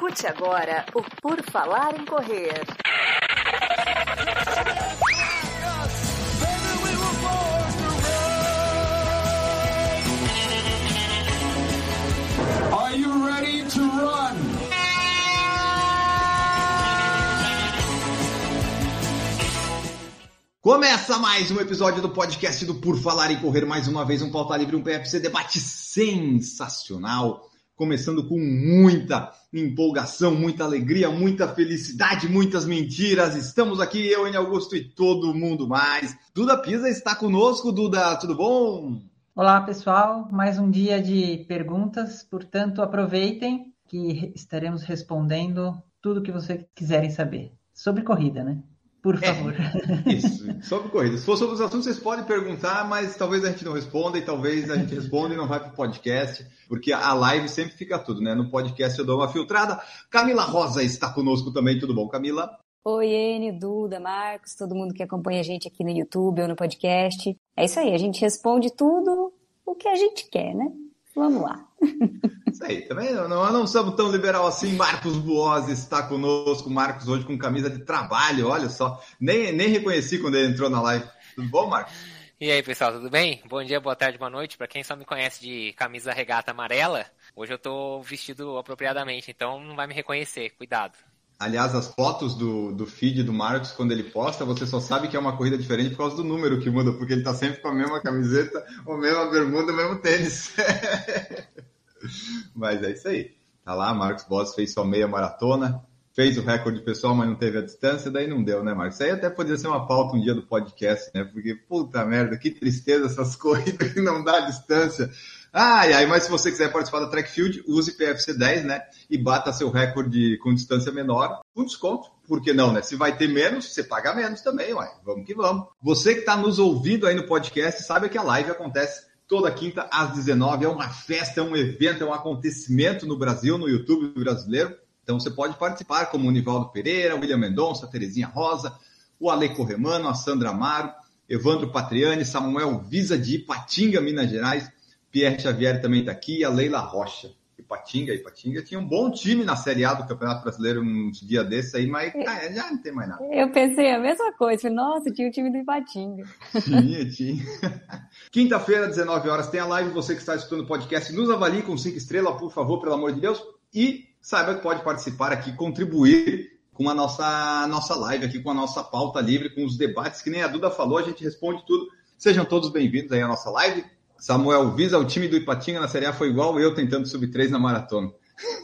Escute agora o Por Falar em Correr. Are you ready to run? Começa mais um episódio do podcast do Por Falar em Correr, mais uma vez um pauta livre, um PFC debate sensacional, começando com muita empolgação, muita alegria, muita felicidade, muitas mentiras. Estamos aqui, eu, N. Augusto e todo mundo mais. Duda Pisa está conosco. Duda, tudo bom? Olá, pessoal. Mais um dia de perguntas, portanto, aproveitem que estaremos respondendo tudo que vocês quiserem saber sobre corrida, né? Por favor. É, isso, sobre corrida. Se for sobre os assuntos, vocês podem perguntar, mas talvez a gente não responda e talvez a gente responda e não vai para o podcast, porque a live sempre fica tudo, né? No podcast eu dou uma filtrada. Camila Rosa está conosco também, tudo bom, Camila? Oi, Enio, Duda, Marcos, todo mundo que acompanha a gente aqui no YouTube ou no podcast. É isso aí, a gente responde tudo o que a gente quer, né? Vamos lá. Isso aí, também não, não, não somos tão liberal assim. Marcos Buozzi está conosco. Marcos hoje com camisa de trabalho, olha só. Nem, nem reconheci quando ele entrou na live. Tudo bom, Marcos? E aí, pessoal, tudo bem? Bom dia, boa tarde, boa noite. Para quem só me conhece de camisa regata amarela, hoje eu tô vestido apropriadamente, então não vai me reconhecer. Cuidado. Aliás, as fotos do, do feed do Marcos, quando ele posta, você só sabe que é uma corrida diferente por causa do número que muda, porque ele tá sempre com a mesma camiseta, a mesma bermuda, o mesmo tênis. mas é isso aí. Tá lá, Marcos Boss fez sua meia maratona, fez o recorde pessoal, mas não teve a distância, daí não deu, né, Marcos? Isso aí até poderia ser uma pauta um dia do podcast, né? Porque, puta merda, que tristeza essas corridas que não dá distância. Ai, ai, mas se você quiser participar da Track Field, use PFC 10, né? E bata seu recorde com distância menor, com desconto. Por que não, né? Se vai ter menos, você paga menos também, uai. Vamos que vamos. Você que está nos ouvindo aí no podcast, sabe que a live acontece toda quinta às 19 É uma festa, é um evento, é um acontecimento no Brasil, no YouTube brasileiro. Então você pode participar, como o Nivaldo Pereira, William Mendonça, Terezinha Rosa, o Ale Corremano, a Sandra Amaro, Evandro Patriani, Samuel Visa de Ipatinga, Minas Gerais, Pierre Xavier também está aqui, a Leila Rocha. Ipatinga, Ipatinga tinha um bom time na Série A do Campeonato Brasileiro uns dia desses aí, mas ah, já não tem mais nada. Eu pensei a mesma coisa, falei, nossa, tinha o time do Ipatinga. Tinha, tinha. Quinta-feira, 19 horas, tem a live. Você que está escutando o podcast, nos avalie com cinco estrelas, por favor, pelo amor de Deus. E saiba que pode participar aqui, contribuir com a nossa, nossa live aqui, com a nossa pauta livre, com os debates, que nem a Duda falou, a gente responde tudo. Sejam todos bem-vindos aí à nossa live. Samuel Visa, o time do Ipatinga na Série A foi igual eu tentando subir três na maratona.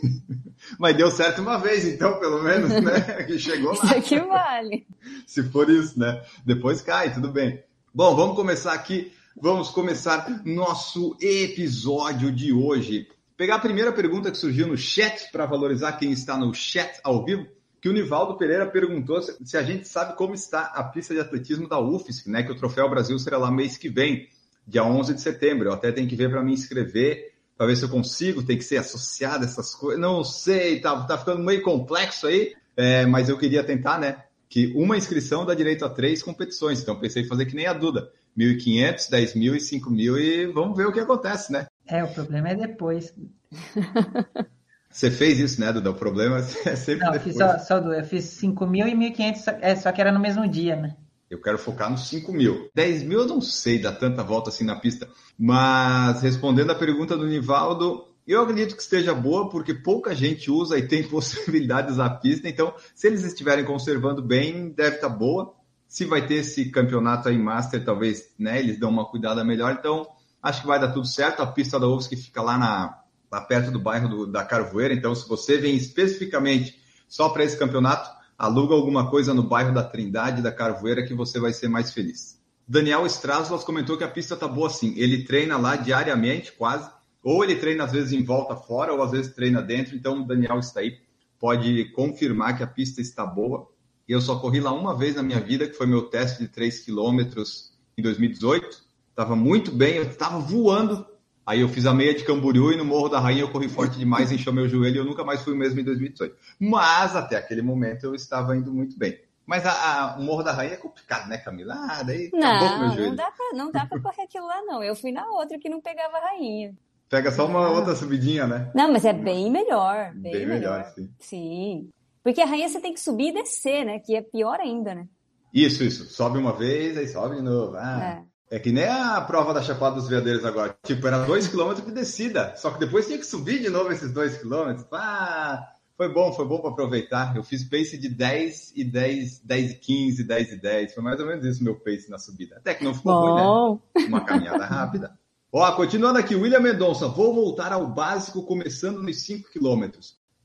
Mas deu certo uma vez, então, pelo menos, né? Que chegou lá. Isso aqui vale. Se for isso, né? Depois cai, tudo bem. Bom, vamos começar aqui. Vamos começar nosso episódio de hoje. Pegar a primeira pergunta que surgiu no chat para valorizar quem está no chat ao vivo, que o Nivaldo Pereira perguntou se a gente sabe como está a pista de atletismo da UFSC, né? Que o Troféu Brasil será lá mês que vem dia 11 de setembro. Eu até tenho que ver para me inscrever, para ver se eu consigo, tem que ser associado a essas coisas. Não sei, tá, tá ficando meio complexo aí, é, mas eu queria tentar, né? Que uma inscrição dá direito a três competições. Então pensei em fazer que nem a Duda. 1.500, 10 mil e 5 mil e vamos ver o que acontece, né? É, o problema é depois. Você fez isso, né, Duda? O problema é sempre Não, eu depois. fiz só, só do, eu fiz 5 mil e 1.500, é, só que era no mesmo dia, né? Eu quero focar nos 5 mil. 10 mil eu não sei dar tanta volta assim na pista. Mas respondendo a pergunta do Nivaldo, eu acredito que esteja boa, porque pouca gente usa e tem possibilidades na pista. Então, se eles estiverem conservando bem, deve estar boa. Se vai ter esse campeonato aí Master, talvez né, eles dão uma cuidada melhor. Então, acho que vai dar tudo certo. A pista da UFSC fica lá, na, lá perto do bairro do, da Carvoeira. Então, se você vem especificamente só para esse campeonato, aluga alguma coisa no bairro da Trindade, da Carvoeira, que você vai ser mais feliz. Daniel Straslas comentou que a pista tá boa assim. Ele treina lá diariamente, quase. Ou ele treina às vezes em volta fora, ou às vezes treina dentro. Então o Daniel está aí, pode confirmar que a pista está boa. Eu só corri lá uma vez na minha vida, que foi meu teste de 3 quilômetros em 2018. Estava muito bem, eu estava voando. Aí eu fiz a meia de Camboriú e no Morro da Rainha eu corri forte demais, encheu meu joelho e eu nunca mais fui o mesmo em 2018. Mas até aquele momento eu estava indo muito bem. Mas a, a, o Morro da Rainha é complicado, né, Camila? Ah, daí acabou com o meu Não, joelho. não dá, pra, não dá pra correr aquilo lá, não. Eu fui na outra que não pegava a rainha. Pega só uma outra subidinha, né? Não, mas é bem melhor. Bem, Bem melhor, sim. Sim. Porque a rainha você tem que subir e descer, né? Que é pior ainda, né? Isso, isso. Sobe uma vez, aí sobe de novo. Ah, é. Que nem a prova da Chapada dos Veadeiros agora. Tipo, era 2km de descida. Só que depois tinha que subir de novo esses 2km. Ah, foi bom, foi bom para aproveitar. Eu fiz pace de 10 e 10, 10 e 15, 10 e 10. Foi mais ou menos isso meu pace na subida. Até que não ficou ruim, Bom. né? Uma caminhada rápida. Ó, continuando aqui, William Mendonça. Vou voltar ao básico começando nos 5 km.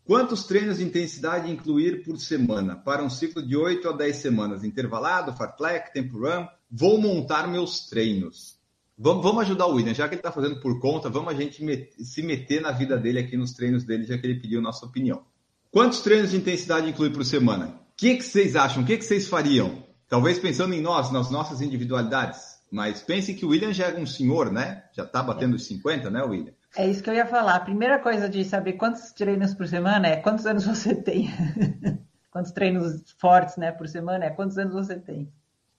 Quantos treinos de intensidade incluir por semana? Para um ciclo de 8 a 10 semanas. Intervalado, fartlek, tempo run. Vou montar meus treinos. Vamos, ajudar o William, já que ele está fazendo por conta, vamos a gente met- se meter na vida dele aqui nos treinos dele, já que ele pediu nossa opinião. Quantos treinos de intensidade incluir por semana? O que, que vocês acham? O que, que vocês fariam? Talvez pensando em nós, nas nossas individualidades. Mas pense que o William já é um senhor, né? Já está batendo os 50, né, William? É isso que eu ia falar. A primeira coisa de saber quantos treinos por semana é quantos anos você tem. quantos treinos fortes, né, por semana é quantos anos você tem.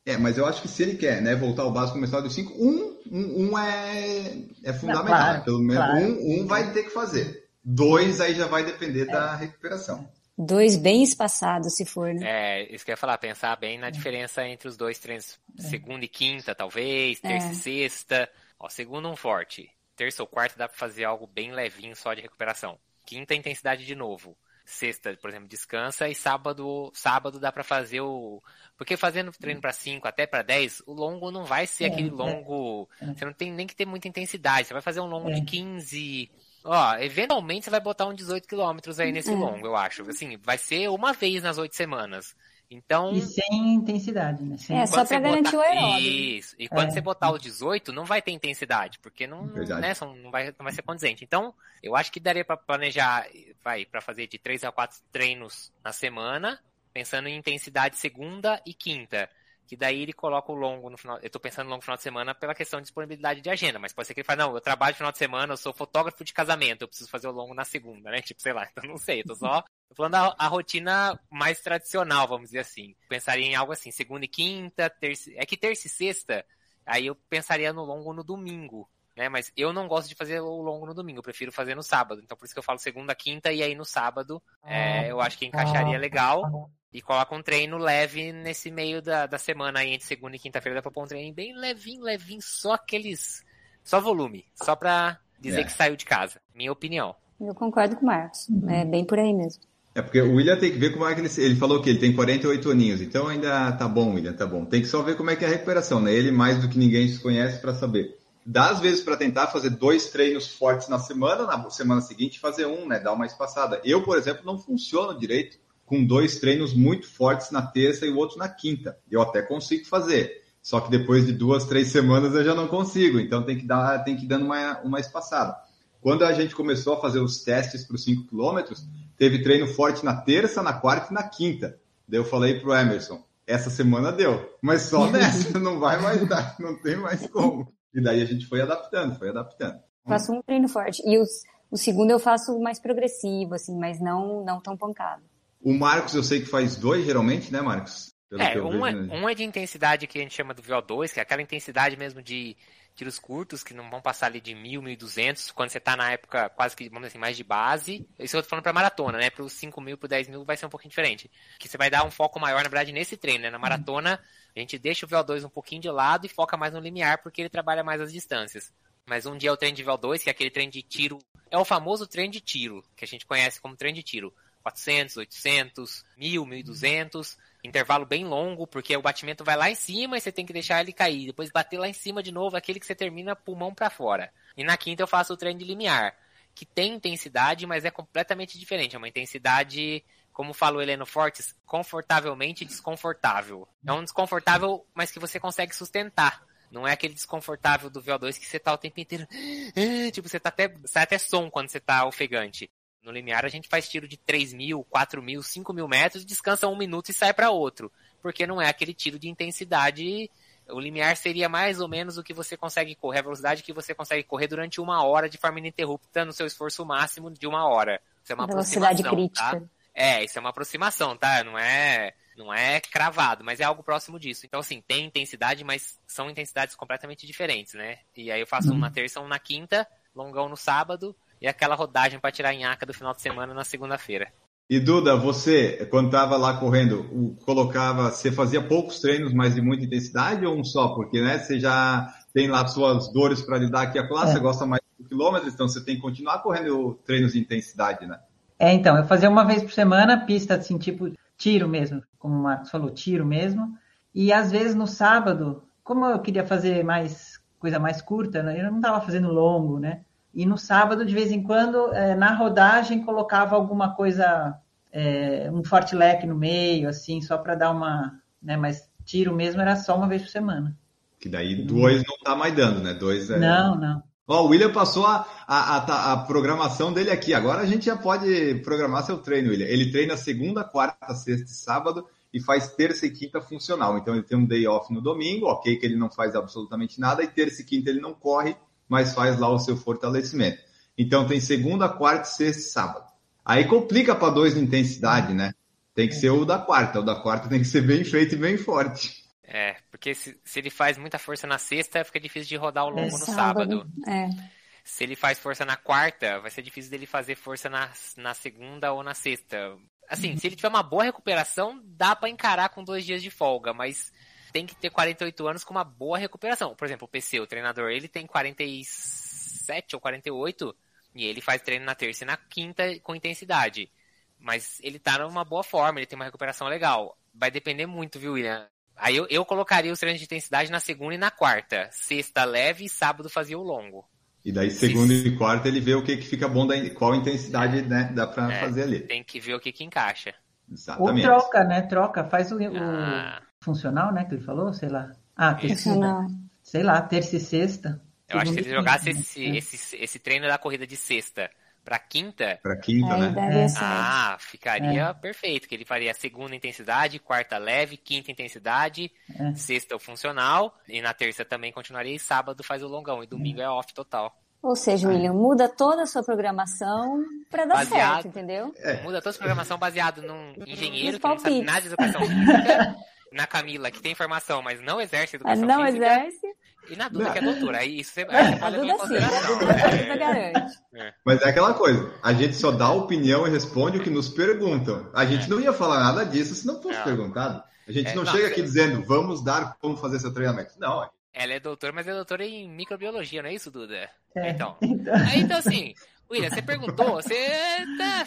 É, mas eu acho que se ele quer, né, voltar ao básico começar dos 5, um, um, um é, é fundamental. claro, né? Pelo menos claro. um, um vai ter que fazer. Dois aí já vai depender da recuperação. Dois bem espaçados, se for, né? É, isso que eu ia falar, pensar bem na diferença entre os dois treinos, segunda e quinta, talvez, terça É. e sexta. Ó, segunda um forte, terça ou quarta dá pra fazer algo bem levinho só de recuperação. Quinta intensidade de novo. Sexta, por exemplo, descansa e sábado, sábado dá pra fazer o porque fazendo treino pra 5 até pra 10, o longo não vai ser É, aquele é. longo, você não tem nem que ter muita intensidade, você vai fazer um longo É. de 15, Ó, eventualmente você vai botar um 18 quilômetros aí nesse É. longo, eu acho. Assim, vai ser uma vez nas oito semanas. Então, E sem intensidade, né? Sem... É, só pra garantir botar... o aeróbio. Isso. E quando É. você botar o 18, não vai ter intensidade, porque não, Verdade. né, não, vai, não vai ser condizente. Então, eu acho que daria pra planejar, vai, para fazer de três a quatro treinos na semana, pensando em intensidade segunda e quinta. Que daí ele coloca o longo no final. Eu tô pensando no longo no final de semana pela questão de disponibilidade de agenda, mas pode ser que ele fale, não, eu trabalho no final de semana, eu sou fotógrafo de casamento, eu preciso fazer o longo na segunda, né? Tipo, sei lá, então não sei, eu tô só tô falando a, a rotina mais tradicional, vamos dizer assim. Pensaria em algo assim, segunda e quinta, terça. É que terça e sexta, aí eu pensaria no longo no domingo. Né, mas eu não gosto de fazer o longo no domingo, eu prefiro fazer no sábado. Então por isso que eu falo segunda, quinta e aí no sábado é, eu acho que encaixaria legal. E coloca um treino leve nesse meio da, da semana aí, entre segunda e quinta-feira, dá pra pôr um treino bem levinho, levinho, só aqueles. Só volume, só pra dizer É. que saiu de casa. Minha opinião. Eu concordo com o Marcos. É bem por aí mesmo. É porque o William tem que ver como é que ele. Ele falou que ele tem 48 aninhos, então ainda tá bom, William, tá bom. Tem que só ver como é que é a recuperação, né? Ele mais do que ninguém se conhece para saber. Dá às vezes para tentar fazer dois treinos fortes na semana, na semana seguinte fazer um, né? Dar uma espaçada. Eu, por exemplo, não funciono direito com dois treinos muito fortes na terça e o outro na quinta. Eu até consigo fazer. Só que depois de duas, três semanas eu já não consigo. Então tem que dar, tem que ir dando uma, uma espaçada. Quando a gente começou a fazer os testes para os 5 quilômetros, teve treino forte na terça, na quarta e na quinta. Daí eu falei pro Emerson, essa semana deu, mas só nessa, não vai mais dar, não tem mais como. E daí a gente foi adaptando, foi adaptando. Faço um treino forte. E os, o segundo eu faço mais progressivo, assim, mas não, não tão pancado. O Marcos eu sei que faz dois geralmente, né, Marcos? Pelo É, um é, vejo, né? um é de intensidade que a gente chama do VO2, que é aquela intensidade mesmo de tiros curtos, que não vão passar ali de 1.000, 1.200, quando você tá na época quase que, vamos dizer assim, mais de base. Isso eu tô falando pra maratona, né? Para os 5.000, pro 10.000 vai ser um pouquinho diferente. Que você vai dar um foco maior, na verdade, nesse treino, né? Na maratona, a gente deixa o VO2 um pouquinho de lado e foca mais no limiar, porque ele trabalha mais as distâncias. Mas um dia é o treino de VO2, que é aquele treino de tiro. É o famoso treino de tiro, que a gente conhece como treino de tiro. 400, 800, 1000, 1200, intervalo bem longo, porque o batimento vai lá em cima e você tem que deixar ele cair, depois bater lá em cima de novo, aquele que você termina pulmão para fora. E na quinta eu faço o treino de limiar, que tem intensidade, mas é completamente diferente, é uma intensidade, como falou Heleno Fortes, confortavelmente desconfortável. É um desconfortável, mas que você consegue sustentar. Não é aquele desconfortável do VO2 que você tá o tempo inteiro. Tipo, você tá até. Sai até som quando você tá ofegante. No limiar a gente faz tiro de 3 mil, 4 mil, 5 mil metros, descansa um minuto e sai para outro. Porque não é aquele tiro de intensidade. O limiar seria mais ou menos o que você consegue correr, a velocidade que você consegue correr durante uma hora de forma ininterrupta no seu esforço máximo de uma hora. Isso é uma Velocidade aproximação, crítica. Tá? É, isso é uma aproximação, tá? Não é, não é cravado, mas é algo próximo disso. Então, assim, tem intensidade, mas são intensidades completamente diferentes, né? E aí eu faço um na terça, um na quinta, longão no sábado e aquela rodagem para tirar a nhaca do final de semana na segunda-feira. E Duda, você, quando estava lá correndo, colocava, você fazia poucos treinos, mas de muita intensidade ou um só? Porque, né, você já tem lá suas dores para lidar aqui a classe, é. você gosta mais de quilômetros, então você tem que continuar correndo treinos de intensidade, né? É, então, eu fazia uma vez por semana pista assim, tipo tiro mesmo, como o Marcos falou, tiro mesmo. E às vezes no sábado, como eu queria fazer mais coisa mais curta, né, eu não estava fazendo longo, né? E no sábado, de vez em quando, é, na rodagem, colocava alguma coisa, é, um forte leque no meio, assim, só para dar uma. Né, mas tiro mesmo era só uma vez por semana. Que daí dois não tá mais dando, né? Dois é. Não, não. Ó, o William passou a, a, a, a, programação dele aqui. Agora a gente já pode programar seu treino, William. Ele treina segunda, quarta, sexta e sábado e faz terça e quinta funcional. Então ele tem um day off no domingo, ok, que ele não faz absolutamente nada, e terça e quinta ele não corre, mas faz lá o seu fortalecimento. Então tem segunda, quarta, sexta e sábado. Aí complica para dois de intensidade, né? Tem que ser o da quarta. O da quarta tem que ser bem feito e bem forte. É, porque se, se ele faz muita força na sexta, fica difícil de rodar o longo é no sábado. É. Se ele faz força na quarta, vai ser difícil dele fazer força na, na segunda ou na sexta. Assim, uhum. se ele tiver uma boa recuperação, dá para encarar com dois dias de folga, mas tem que ter 48 anos com uma boa recuperação. Por exemplo, o PC, o treinador, ele tem 47 ou 48 e ele faz treino na terça e na quinta com intensidade. Mas ele tá numa boa forma, ele tem uma recuperação legal. Vai depender muito, viu, William? Aí eu, eu colocaria os treinos de intensidade na segunda e na quarta. Sexta leve e sábado fazia o longo. E daí, segunda e quarta, ele vê o que, que fica bom, da, qual intensidade né, dá para é, fazer ali. Tem que ver o que, que encaixa. Exatamente. Ou troca, né? Troca, faz o, ah. Funcional, né? Que ele falou, sei lá. Ah, funcional. Sei lá, terça e sexta. Eu acho que se ele jogasse esse, é. esse, esse treino da corrida de sexta para quinta. Para quinta, né? É. Ah, ficaria é. perfeito, que ele faria segunda intensidade, quarta leve, quinta intensidade, é. sexta o funcional e na terça também continuaria e sábado faz o longão e domingo é, off total. Ou seja, William, muda toda a sua programação para dar baseado, certo, entendeu? É. Muda toda a sua programação baseado num engenheiro que não sabe nada de educação física, na Camila que tem formação, mas não exerce educação não física. Não exerce. E na Duda, que é doutora. Aí isso você, aí você em consideração. Sim, a Duda, garante. É. Mas é aquela coisa, a gente só dá opinião e responde o que nos perguntam. A gente é. não ia falar nada disso se não fosse é. perguntado. A gente não, não chega aqui dizendo, vamos dar como fazer seu treinamento. Não, ela é doutora, mas é doutora em microbiologia, não é isso, Duda? É, então. então. Então, assim, William, você perguntou, você. Tá,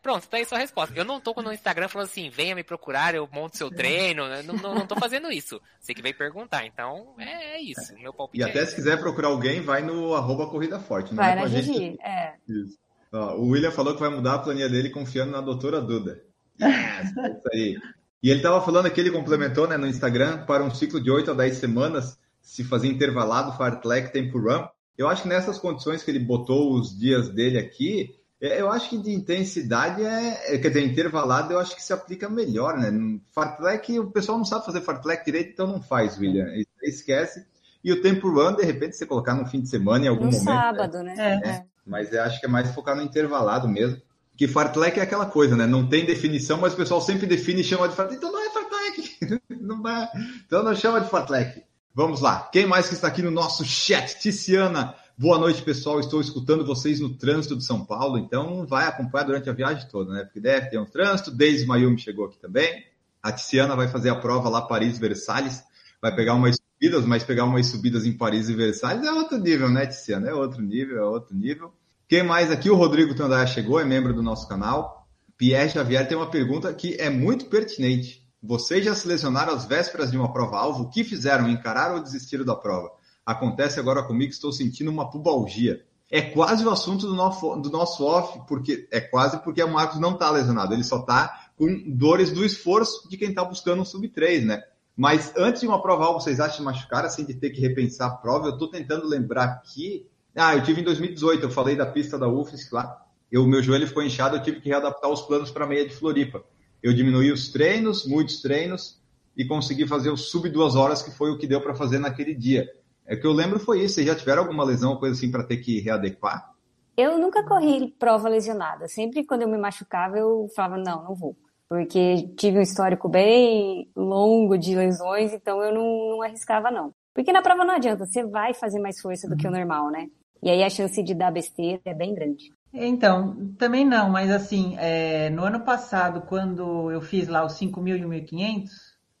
pronto, tá aí sua resposta. Eu não tô no Instagram falando assim, venha me procurar, eu monto seu treino. Não, não, não tô fazendo isso. Você que veio perguntar. Então, é, é isso. Meu palpite e até é se quiser procurar alguém, vai no arroba Corrida Forte. Vai é na Gigi, é. Isso. Ó, o William falou que vai mudar a planilha dele confiando na doutora Duda. Yes, isso aí. E ele estava falando que ele complementou né, no Instagram para um ciclo de 8 a 10 semanas se fazer intervalado fartlek tempo run. Eu acho que nessas condições que ele botou os dias dele aqui, é, eu acho que de intensidade é, é, quer dizer, intervalado eu acho que se aplica melhor, né? Fartlek, o pessoal não sabe fazer fartlek direito, então não faz, William. Esquece. E o tempo run, de repente, você colocar no fim de semana em algum no momento. No sábado, né? né? É. Mas eu acho que é mais focar no intervalado mesmo. Que fartlek é aquela coisa, né? Não tem definição, mas o pessoal sempre define e chama de fartlek. Então não é fartlek. não é. Então não chama de fartlek. Vamos lá. Quem mais que está aqui no nosso chat? Ticiana. Boa noite, pessoal. Estou escutando vocês no trânsito de São Paulo, então vai acompanhar durante a viagem toda, né? Porque deve ter um trânsito. Desde Mayumi chegou aqui também. A Ticiana vai fazer a prova lá Paris-Versalhes. Vai pegar umas subidas, mas pegar umas subidas em Paris e Versalhes é outro nível, né, Ticiana? É outro nível, é outro nível. Quem mais aqui? O Rodrigo Tandaia chegou, é membro do nosso canal. Pierre Xavier tem uma pergunta que é muito pertinente. Vocês já selecionaram as vésperas de uma prova-alvo? O que fizeram? Encararam ou desistiram da prova? Acontece agora comigo, estou sentindo uma pubalgia. É quase o assunto do nosso, do nosso off, porque é quase porque o Marcos não está lesionado, ele só está com dores do esforço de quem está buscando um sub-3, né? Mas antes de uma prova-alvo, vocês acham de machucar, assim, de ter que repensar a prova? Eu estou tentando lembrar aqui. Ah, eu tive em 2018, eu falei da pista da UFSC lá. O meu joelho ficou inchado, eu tive que readaptar os planos para a meia de Floripa eu diminuí os treinos, muitos treinos, e consegui fazer o sub duas horas, que foi o que deu para fazer naquele dia. É que eu lembro foi isso. Vocês já tiveram alguma lesão, coisa assim, para ter que readequar? Eu nunca corri prova lesionada. Sempre quando eu me machucava, eu falava, não, não vou. Porque tive um histórico bem longo de lesões, então eu não, não arriscava, não. Porque na prova não adianta, você vai fazer mais força do que o normal, né? E aí a chance de dar besteira é bem grande. Então, também não, mas assim, é, no ano passado, quando eu fiz lá os 5.000 e o 1.500,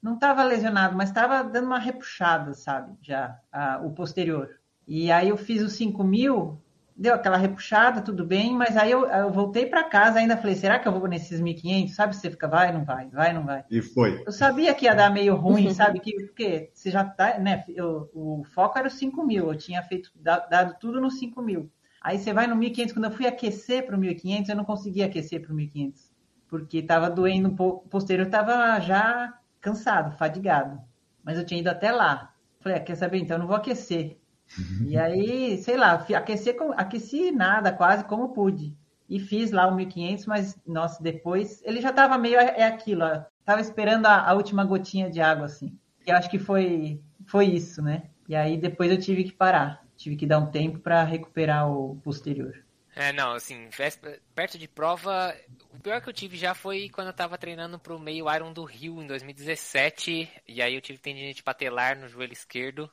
não estava lesionado, mas estava dando uma repuxada, sabe, já, a, o posterior. E aí eu fiz os 5.000, deu aquela repuxada, tudo bem, mas aí eu, eu voltei para casa ainda falei, será que eu vou nesses 1.500? Sabe, você fica, vai, não vai, vai, não vai. E foi. Eu sabia que ia dar meio ruim, sabe, que, porque você já tá, né, eu, o foco era os 5.000, eu tinha feito, dado tudo nos 5.000. Aí você vai no 1.500, quando eu fui aquecer para o 1.500, eu não conseguia aquecer para o 1.500, porque estava doendo um pouco, posterior estava já cansado, fadigado, mas eu tinha ido até lá. Falei, ah, quer saber, então eu não vou aquecer. E aí, sei lá, aqueci, aqueci nada, quase como pude. E fiz lá o 1.500, mas, nossa, depois ele já estava meio, é, é aquilo, ó, tava esperando a, a, última gotinha de água, assim. E acho que foi, foi isso, né? E aí depois eu tive que parar tive que dar um tempo para recuperar o posterior. É, não, assim, perto de prova, o pior que eu tive já foi quando eu tava treinando pro meio Iron do Rio em 2017, e aí eu tive tendinite patelar no joelho esquerdo,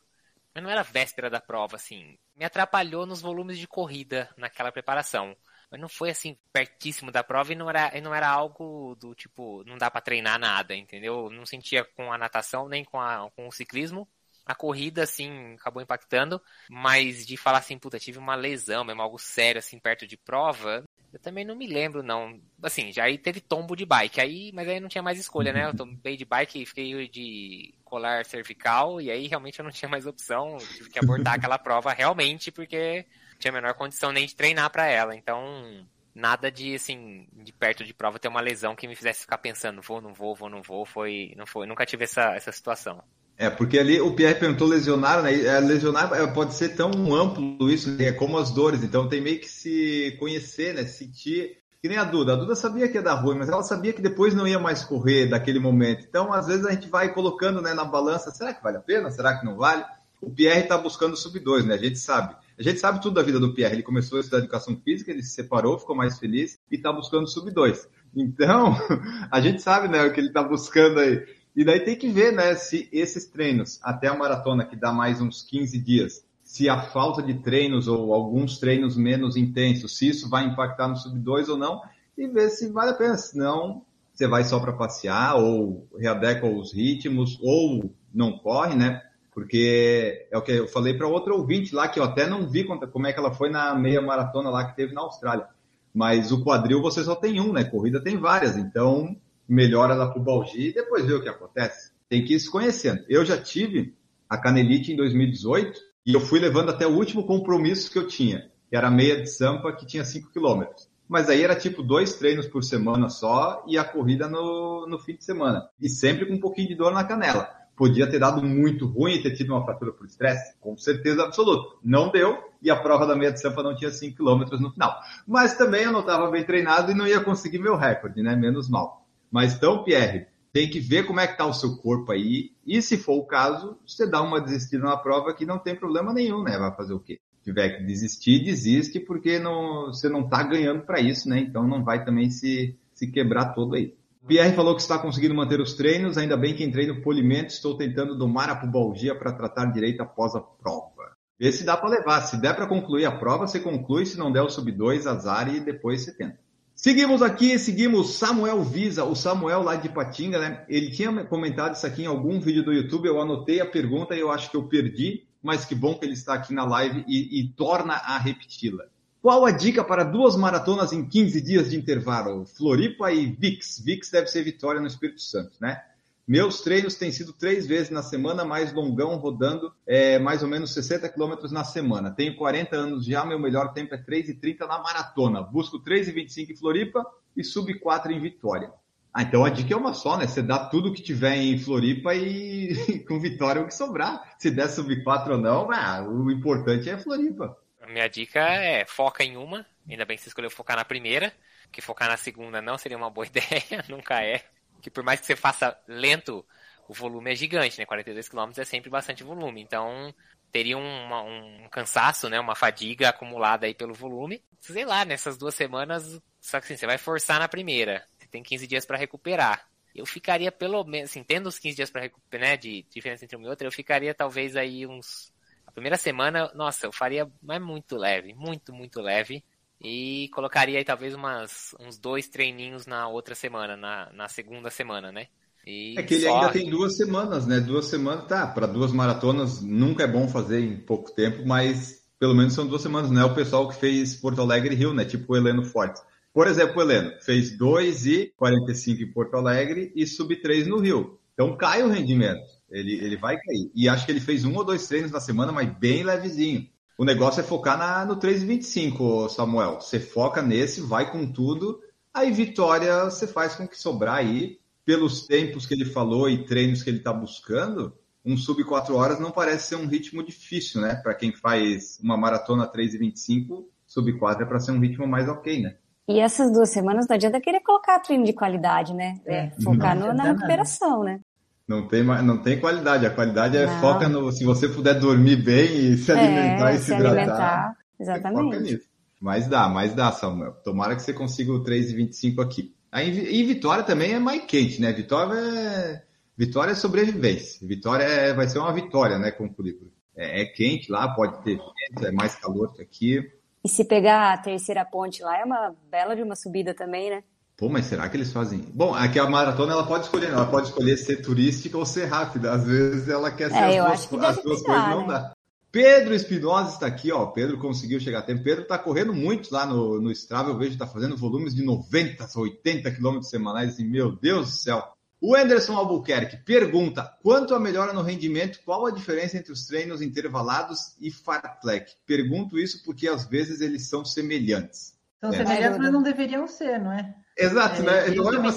mas não era véspera da prova, assim, me atrapalhou nos volumes de corrida naquela preparação. Mas não foi assim pertíssimo da prova e não era, e não era algo do tipo, não dá para treinar nada, entendeu? Não sentia com a natação nem com, a, com o ciclismo a corrida, assim, acabou impactando, mas de falar assim, puta, tive uma lesão, mesmo algo sério, assim, perto de prova, eu também não me lembro, não. Assim, já aí teve tombo de bike, aí, mas aí não tinha mais escolha, né? Eu tombei de bike e fiquei de colar cervical, e aí realmente eu não tinha mais opção, tive que abortar aquela prova realmente, porque tinha a menor condição nem de treinar para ela, então nada de assim de perto de prova ter uma lesão que me fizesse ficar pensando vou não vou vou não vou foi não foi nunca tive essa essa situação é, porque ali o Pierre perguntou lesionar, né? É, lesionar é, pode ser tão amplo isso, né? é como as dores, então tem meio que se conhecer, né? Sentir. Que nem a Duda. A Duda sabia que ia dar ruim, mas ela sabia que depois não ia mais correr daquele momento. Então, às vezes, a gente vai colocando né, na balança: será que vale a pena? Será que não vale? O Pierre está buscando sub 2, né? A gente sabe. A gente sabe tudo da vida do Pierre. Ele começou a estudar educação física, ele se separou, ficou mais feliz e está buscando sub 2. Então, a gente sabe né, o que ele está buscando aí. E daí tem que ver, né, se esses treinos, até a maratona, que dá mais uns 15 dias, se a falta de treinos ou alguns treinos menos intensos, se isso vai impactar no sub 2 ou não, e ver se vale a pena. Senão, você vai só para passear, ou readequa os ritmos, ou não corre, né? Porque é o que eu falei para outro ouvinte lá, que eu até não vi como é que ela foi na meia maratona lá que teve na Austrália. Mas o quadril você só tem um, né? Corrida tem várias. Então, melhora da pubalgia e depois vê o que acontece. Tem que ir se conhecendo. Eu já tive a canelite em 2018 e eu fui levando até o último compromisso que eu tinha, que era a meia de Sampa, que tinha 5 quilômetros. Mas aí era tipo dois treinos por semana só e a corrida no, no fim de semana. E sempre com um pouquinho de dor na canela. Podia ter dado muito ruim e ter tido uma fratura por estresse? Com certeza absoluta. Não deu e a prova da meia de Sampa não tinha 5 quilômetros no final. Mas também eu não estava bem treinado e não ia conseguir meu recorde, né? Menos mal. Mas então, Pierre, tem que ver como é que está o seu corpo aí. E se for o caso, você dá uma desistida na prova que não tem problema nenhum, né? Vai fazer o quê? Se tiver que desistir, desiste, porque não, você não está ganhando para isso, né? Então não vai também se, se quebrar todo aí. Pierre falou que está conseguindo manter os treinos, ainda bem que entrei no polimento, estou tentando domar a pubalgia para tratar direito após a prova. Vê se dá para levar. Se der para concluir a prova, você conclui. Se não der o sub 2, azar e depois você tenta. Seguimos aqui, seguimos Samuel Visa, o Samuel lá de Patinga, né? Ele tinha comentado isso aqui em algum vídeo do YouTube, eu anotei a pergunta e eu acho que eu perdi, mas que bom que ele está aqui na live e, e torna a repeti-la. Qual a dica para duas maratonas em 15 dias de intervalo? Floripa e Vix. Vix deve ser Vitória no Espírito Santo, né? Meus treinos têm sido três vezes na semana, mais longão, rodando é, mais ou menos 60 quilômetros na semana. Tenho 40 anos já, meu melhor tempo é 3,30 na maratona. Busco 3,25 em Floripa e sub 4 em Vitória. Ah, então a dica é uma só, né? Você dá tudo que tiver em Floripa e com Vitória o que sobrar. Se der sub 4 ou não, ah, o importante é Floripa. A minha dica é foca em uma. Ainda bem que você escolheu focar na primeira, que focar na segunda não seria uma boa ideia, nunca é que por mais que você faça lento, o volume é gigante, né? 42 km é sempre bastante volume. Então, teria uma, um cansaço, né? Uma fadiga acumulada aí pelo volume. Sei lá, nessas duas semanas, só que assim, você vai forçar na primeira. Você tem 15 dias para recuperar. Eu ficaria pelo menos, assim, tendo os 15 dias para recuperar, né? De diferença entre uma e outra, eu ficaria talvez aí uns A primeira semana, nossa, eu faria mas muito leve, muito, muito leve. E colocaria aí talvez umas, uns dois treininhos na outra semana, na, na segunda semana, né? E é que ele ainda tem duas semanas, né? Duas semanas, tá, para duas maratonas nunca é bom fazer em pouco tempo, mas pelo menos são duas semanas, não é o pessoal que fez Porto Alegre e Rio, né? Tipo o Heleno Fortes. Por exemplo, o Heleno fez 2 e 45 em Porto Alegre e sub 3 no Rio. Então cai o rendimento. Ele, ele vai cair. E acho que ele fez um ou dois treinos na semana, mas bem levezinho. O negócio é focar na, no 3,25, Samuel. Você foca nesse, vai com tudo. Aí vitória você faz com que sobrar aí. Pelos tempos que ele falou e treinos que ele está buscando, um sub 4 horas não parece ser um ritmo difícil, né? Para quem faz uma maratona 3,25, sub 4 é para ser um ritmo mais ok, né? E essas duas semanas não adianta querer colocar treino de qualidade, né? É, focar no, na recuperação, né? Não tem, não tem qualidade. A qualidade é não. foca no. Se você puder dormir bem e se alimentar é, e se, se hidratar. Alimentar, exatamente. Mas dá, mas dá, Samuel. Tomara que você consiga o 3,25 aqui. Aí, e Vitória também é mais quente, né? Vitória é, Vitória é sobrevivência. Vitória é, vai ser uma vitória, né, com o currículo. É, é, quente lá, pode ter vento, é mais calor que aqui. E se pegar a terceira ponte lá, é uma bela de uma subida também, né? Pô, mas será que eles fazem? Bom, aqui a maratona ela pode escolher, ela pode escolher ser turística ou ser rápida. Às vezes ela quer ser é, as duas, as duas coisas, não né? dá. Pedro Espinosa está aqui, ó. Pedro conseguiu chegar a tempo. Pedro está correndo muito lá no, no Strava. Eu vejo que está fazendo volumes de 90, 80 quilômetros semanais. E, meu Deus do céu. O Anderson Albuquerque pergunta: quanto a melhora no rendimento, qual a diferença entre os treinos intervalados e fartlek? Pergunto isso porque às vezes eles são semelhantes. São é. semelhantes, mas não deveriam ser, não é? Exato, é, né? Não é uma...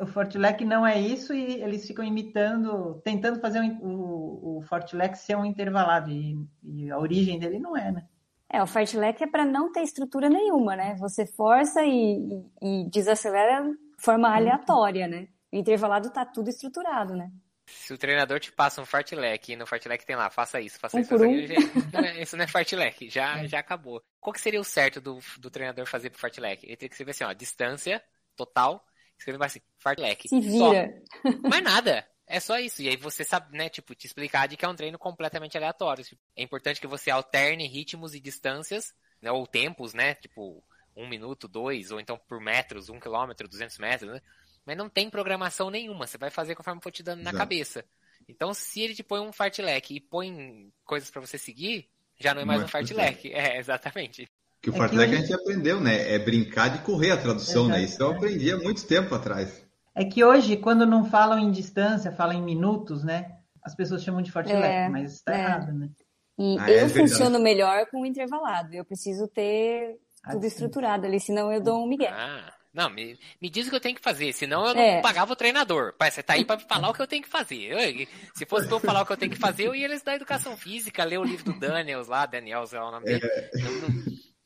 O Fortilec não é isso e eles ficam imitando, tentando fazer o, o Fortilec ser um intervalado e, e, a origem dele não é, né? É, o Fartlek é para não ter estrutura nenhuma, né? Você força e, e, e desacelera de forma uhum. aleatória, né? O intervalado tá tudo estruturado, né? Se o treinador te passa um fartlek e no fartlek tem lá, faça isso, faça um isso, faça um. isso, não é, isso não é fartlek, já, já acabou. Qual que seria o certo do, do treinador fazer pro fartlek? Ele teria que escrever assim, ó, distância total, escrever assim, fartlek. Se vira. Só. Mais nada. É só isso. E aí você sabe, né, tipo, te explicar de que é um treino completamente aleatório. Tipo, é importante que você alterne ritmos e distâncias, né, ou tempos, né, tipo, um minuto, dois, ou então por metros, um quilômetro, duzentos metros, né? Mas não tem programação nenhuma. Você vai fazer conforme for te dando na Exato. cabeça. Então, se ele te põe um fartlek e põe coisas para você seguir, já não é mais não um fartlek. É, exatamente. Que o é fartlek a gente aprendeu, né? É brincar de correr a tradução, Exato. né? Isso eu aprendi há muito tempo atrás. É que hoje, quando não falam em distância, falam em minutos, né? As pessoas chamam de fartlek, é, mas está é. errado, né? E ah, é eu funciono melhor com o intervalado. Eu preciso ter ah, tudo estruturado ali, senão eu dou um migué. Ah. Não, me, me diz o que eu tenho que fazer, senão eu não é. pagava o treinador. Pai, você tá aí para falar o que eu tenho que fazer. Eu, se fosse pra eu falar o que eu tenho que fazer, eu ia eles da educação física, ler o livro do Daniels lá, Daniels é o nome dele. É,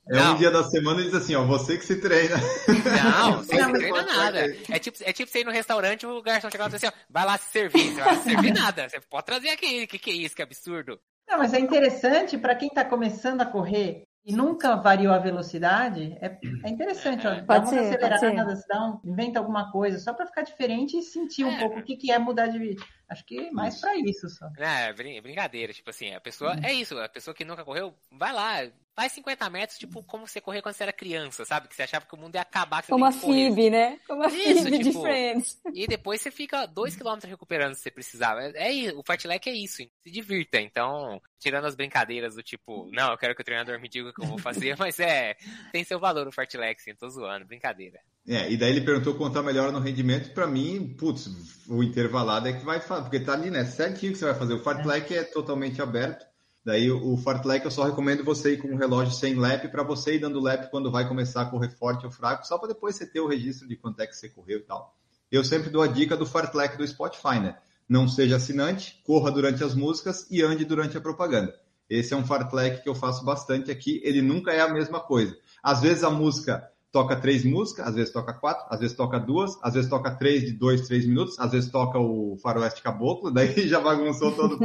não, não, é um dia da semana e diz assim, ó, você que se treina. Não, você não se treina nada. É tipo, é tipo você ir no restaurante o garçom chegar e dizer assim, ó, vai lá se servir. Você vai servir nada. Você pode trazer aqui. O que, que é isso? Que absurdo. Não, mas é interessante para quem está começando a correr e nunca variou a velocidade, é, é interessante. Ó, dá ser, acelerada, dá um, inventa alguma coisa, só para ficar diferente e sentir um é. pouco o que, que é mudar de. Acho que mais para isso só. É, brincadeira. Tipo assim, a pessoa. É isso, a pessoa que nunca correu, vai lá, faz 50 metros, tipo, como você corria quando você era criança, sabe? Que você achava que o mundo ia acabar. Que como a Phoebe, né? Como a Phoebe tipo, de Friends. E depois você fica 2km recuperando se você precisava. É, é, o fartlek é isso, se divirta. Então, tirando as brincadeiras do tipo, não, eu quero que o treinador me diga o que eu vou fazer, mas é, tem seu valor o fartlek, sim, tô zoando, brincadeira. É, e daí ele perguntou quanto a melhora no rendimento. Para mim, putz, o intervalado é que vai fazer, porque tá ali, né? Certinho que você vai fazer. O fartlek é totalmente aberto. Daí o fartlek eu só recomendo você ir com um relógio sem lap para você ir dando lap quando vai começar a correr forte ou fraco, só para depois você ter o registro de quanto é que você correu e tal. Eu sempre dou a dica do fartlek do Spotify, né? Não seja assinante, corra durante as músicas e ande durante a propaganda. Esse é um fartlek que eu faço bastante aqui, ele nunca é a mesma coisa. Às vezes a música toca três músicas, às vezes toca quatro, às vezes toca duas, às vezes toca três de dois, três minutos, às vezes toca o Faroeste Caboclo, daí já bagunçou todo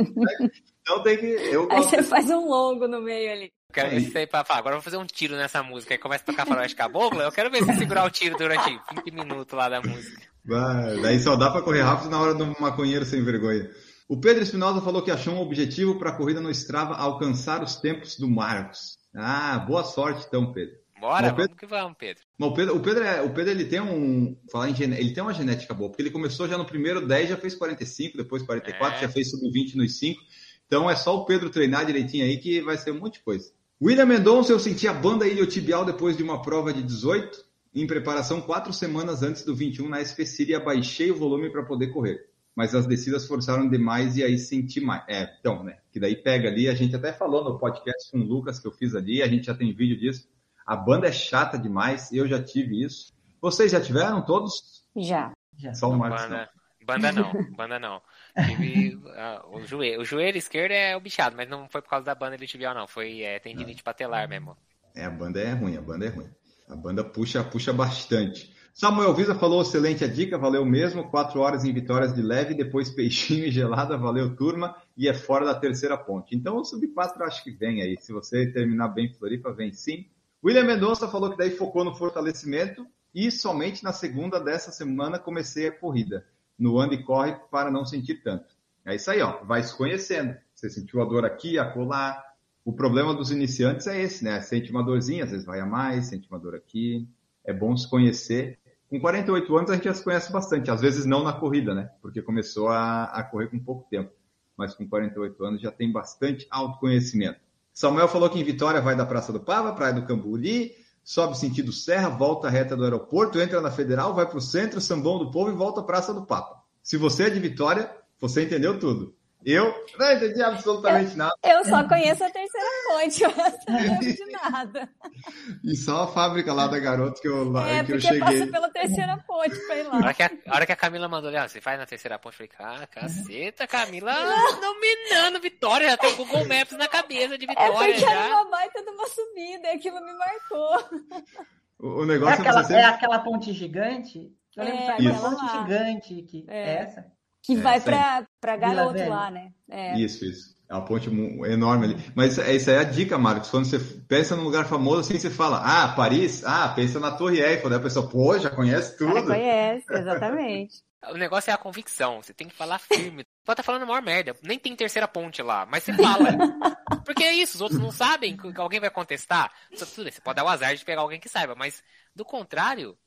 Então tem que. Eu Aí você faz um longo no meio ali. quero ver se você agora eu vou fazer um tiro nessa música. Aí começa a tocar Faroeste Caboclo, eu quero ver se segurar o tiro durante 20 minutos lá da música. Vai, daí só dá pra correr rápido na hora do maconheiro sem vergonha. O Pedro Espinosa falou que achou um objetivo para a corrida no Strava alcançar os tempos do Marcos. Ah, boa sorte então, Pedro. Bora, Bom, Pedro- vamos que vamos, Pedro. O Pedro, o Pedro, é- o Pedro ele tem um, falar em gene- ele tem uma genética boa, porque ele começou já no primeiro 10, já fez 45, depois 44, É. já fez sub-20 nos 5. Então é só o Pedro treinar direitinho aí que vai ser um monte de coisa. William Mendonça, eu senti a banda iliotibial depois de uma prova de 18, em preparação quatro semanas antes do 21 na SP City, e abaixei o volume para poder correr. Mas as descidas forçaram demais e aí senti mais. É, então, né? Que daí pega ali, a gente até falou no podcast com o Lucas que eu fiz ali, a gente já tem vídeo disso. A banda é chata demais, eu já tive isso. Vocês já tiveram todos? Já. Já. Só o Marcos não. Banda, banda não, banda não. Tive, ah, o, joelho, o joelho esquerdo é o bichado, mas não foi por causa da banda iliotibial, não. Foi é, tendinite patelar mesmo. É, a banda é ruim, a banda é ruim. A banda puxa, puxa bastante. Samuel Visa falou excelente a dica, valeu mesmo. Quatro horas em vitórias de leve, depois peixinho e gelada, valeu turma. E é fora da terceira ponte. Então o sub 4 acho que vem aí. Se você terminar bem Floripa, vem sim. William Mendonça falou que daí focou no fortalecimento e somente na segunda dessa semana comecei a corrida. No anda e corre para não sentir tanto. É isso aí, ó. Vai se conhecendo. Você sentiu a dor aqui, acolá. O problema dos iniciantes é esse, né? Sente uma dorzinha, às vezes vai a mais, sente uma dor aqui. É bom se conhecer. Com 48 anos a gente já se conhece bastante. Às vezes não na corrida, né? Porque começou a, a correr com pouco tempo. Mas com 48 anos já tem bastante autoconhecimento. Samuel falou que em Vitória vai da Praça do Pava, Praia do Camburi, sobe sentido Serra, volta reta do aeroporto, entra na Federal, vai para o centro, Sambão do Povo e volta à Praça do Papa. Se você é de Vitória, você entendeu tudo. Eu não entendi absolutamente nada. Eu só conheço a terceira ponte, eu não lembro de nada. E só a fábrica lá da Garoto que eu, lá- É, que eu porque passa cheguei. pela terceira ponte pra ir A lá. hora que a, a hora que a Camila mandou, olha, você faz na terceira ponte, eu falei, ah, caceta, Camila, dominando Vitória, já tem o Google Maps na cabeça de É Vitória porque era já. uma baita de uma subida, e aquilo me marcou. O, o É negócio é, aquela, você é sempre... aquela ponte gigante? Eu lembro É, que era aquela uma ponte gigante que É. é essa. Que É, vai sim. pra, garoto lá, né? É. Isso, isso. É uma ponte enorme ali. Mas essa é a dica, Marcos. Quando você pensa num lugar famoso, assim, você fala, ah, Paris? Ah, pensa na Torre Eiffel. Daí a pessoa, pô, já conhece cara tudo. conhece, exatamente. O negócio é a convicção, você tem que falar firme. Pode estar falando a maior merda, nem tem terceira ponte lá, mas você fala. Porque é isso, os outros não sabem que alguém vai contestar. Você pode dar o azar de pegar alguém que saiba, mas do contrário,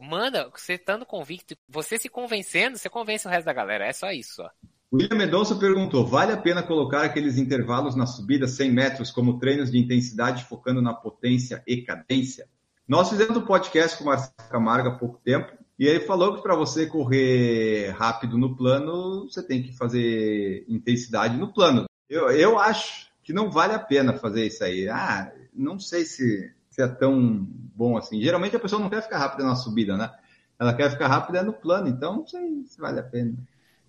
manda, você estando convicto, você se convencendo, você convence o resto da galera. É só isso, ó. William Mendonça perguntou: vale a pena colocar aqueles intervalos na subida 100 metros como treinos de intensidade focando na potência e cadência? Nós fizemos um podcast com o Marcelo Camargo há pouco tempo e ele falou que para você correr rápido no plano, você tem que fazer intensidade no plano. Eu, eu acho que não vale a pena fazer isso aí. Ah, não sei se, é tão bom assim. Geralmente a pessoa não quer ficar rápida na subida, né? Ela quer ficar rápida no plano, então não sei se vale a pena.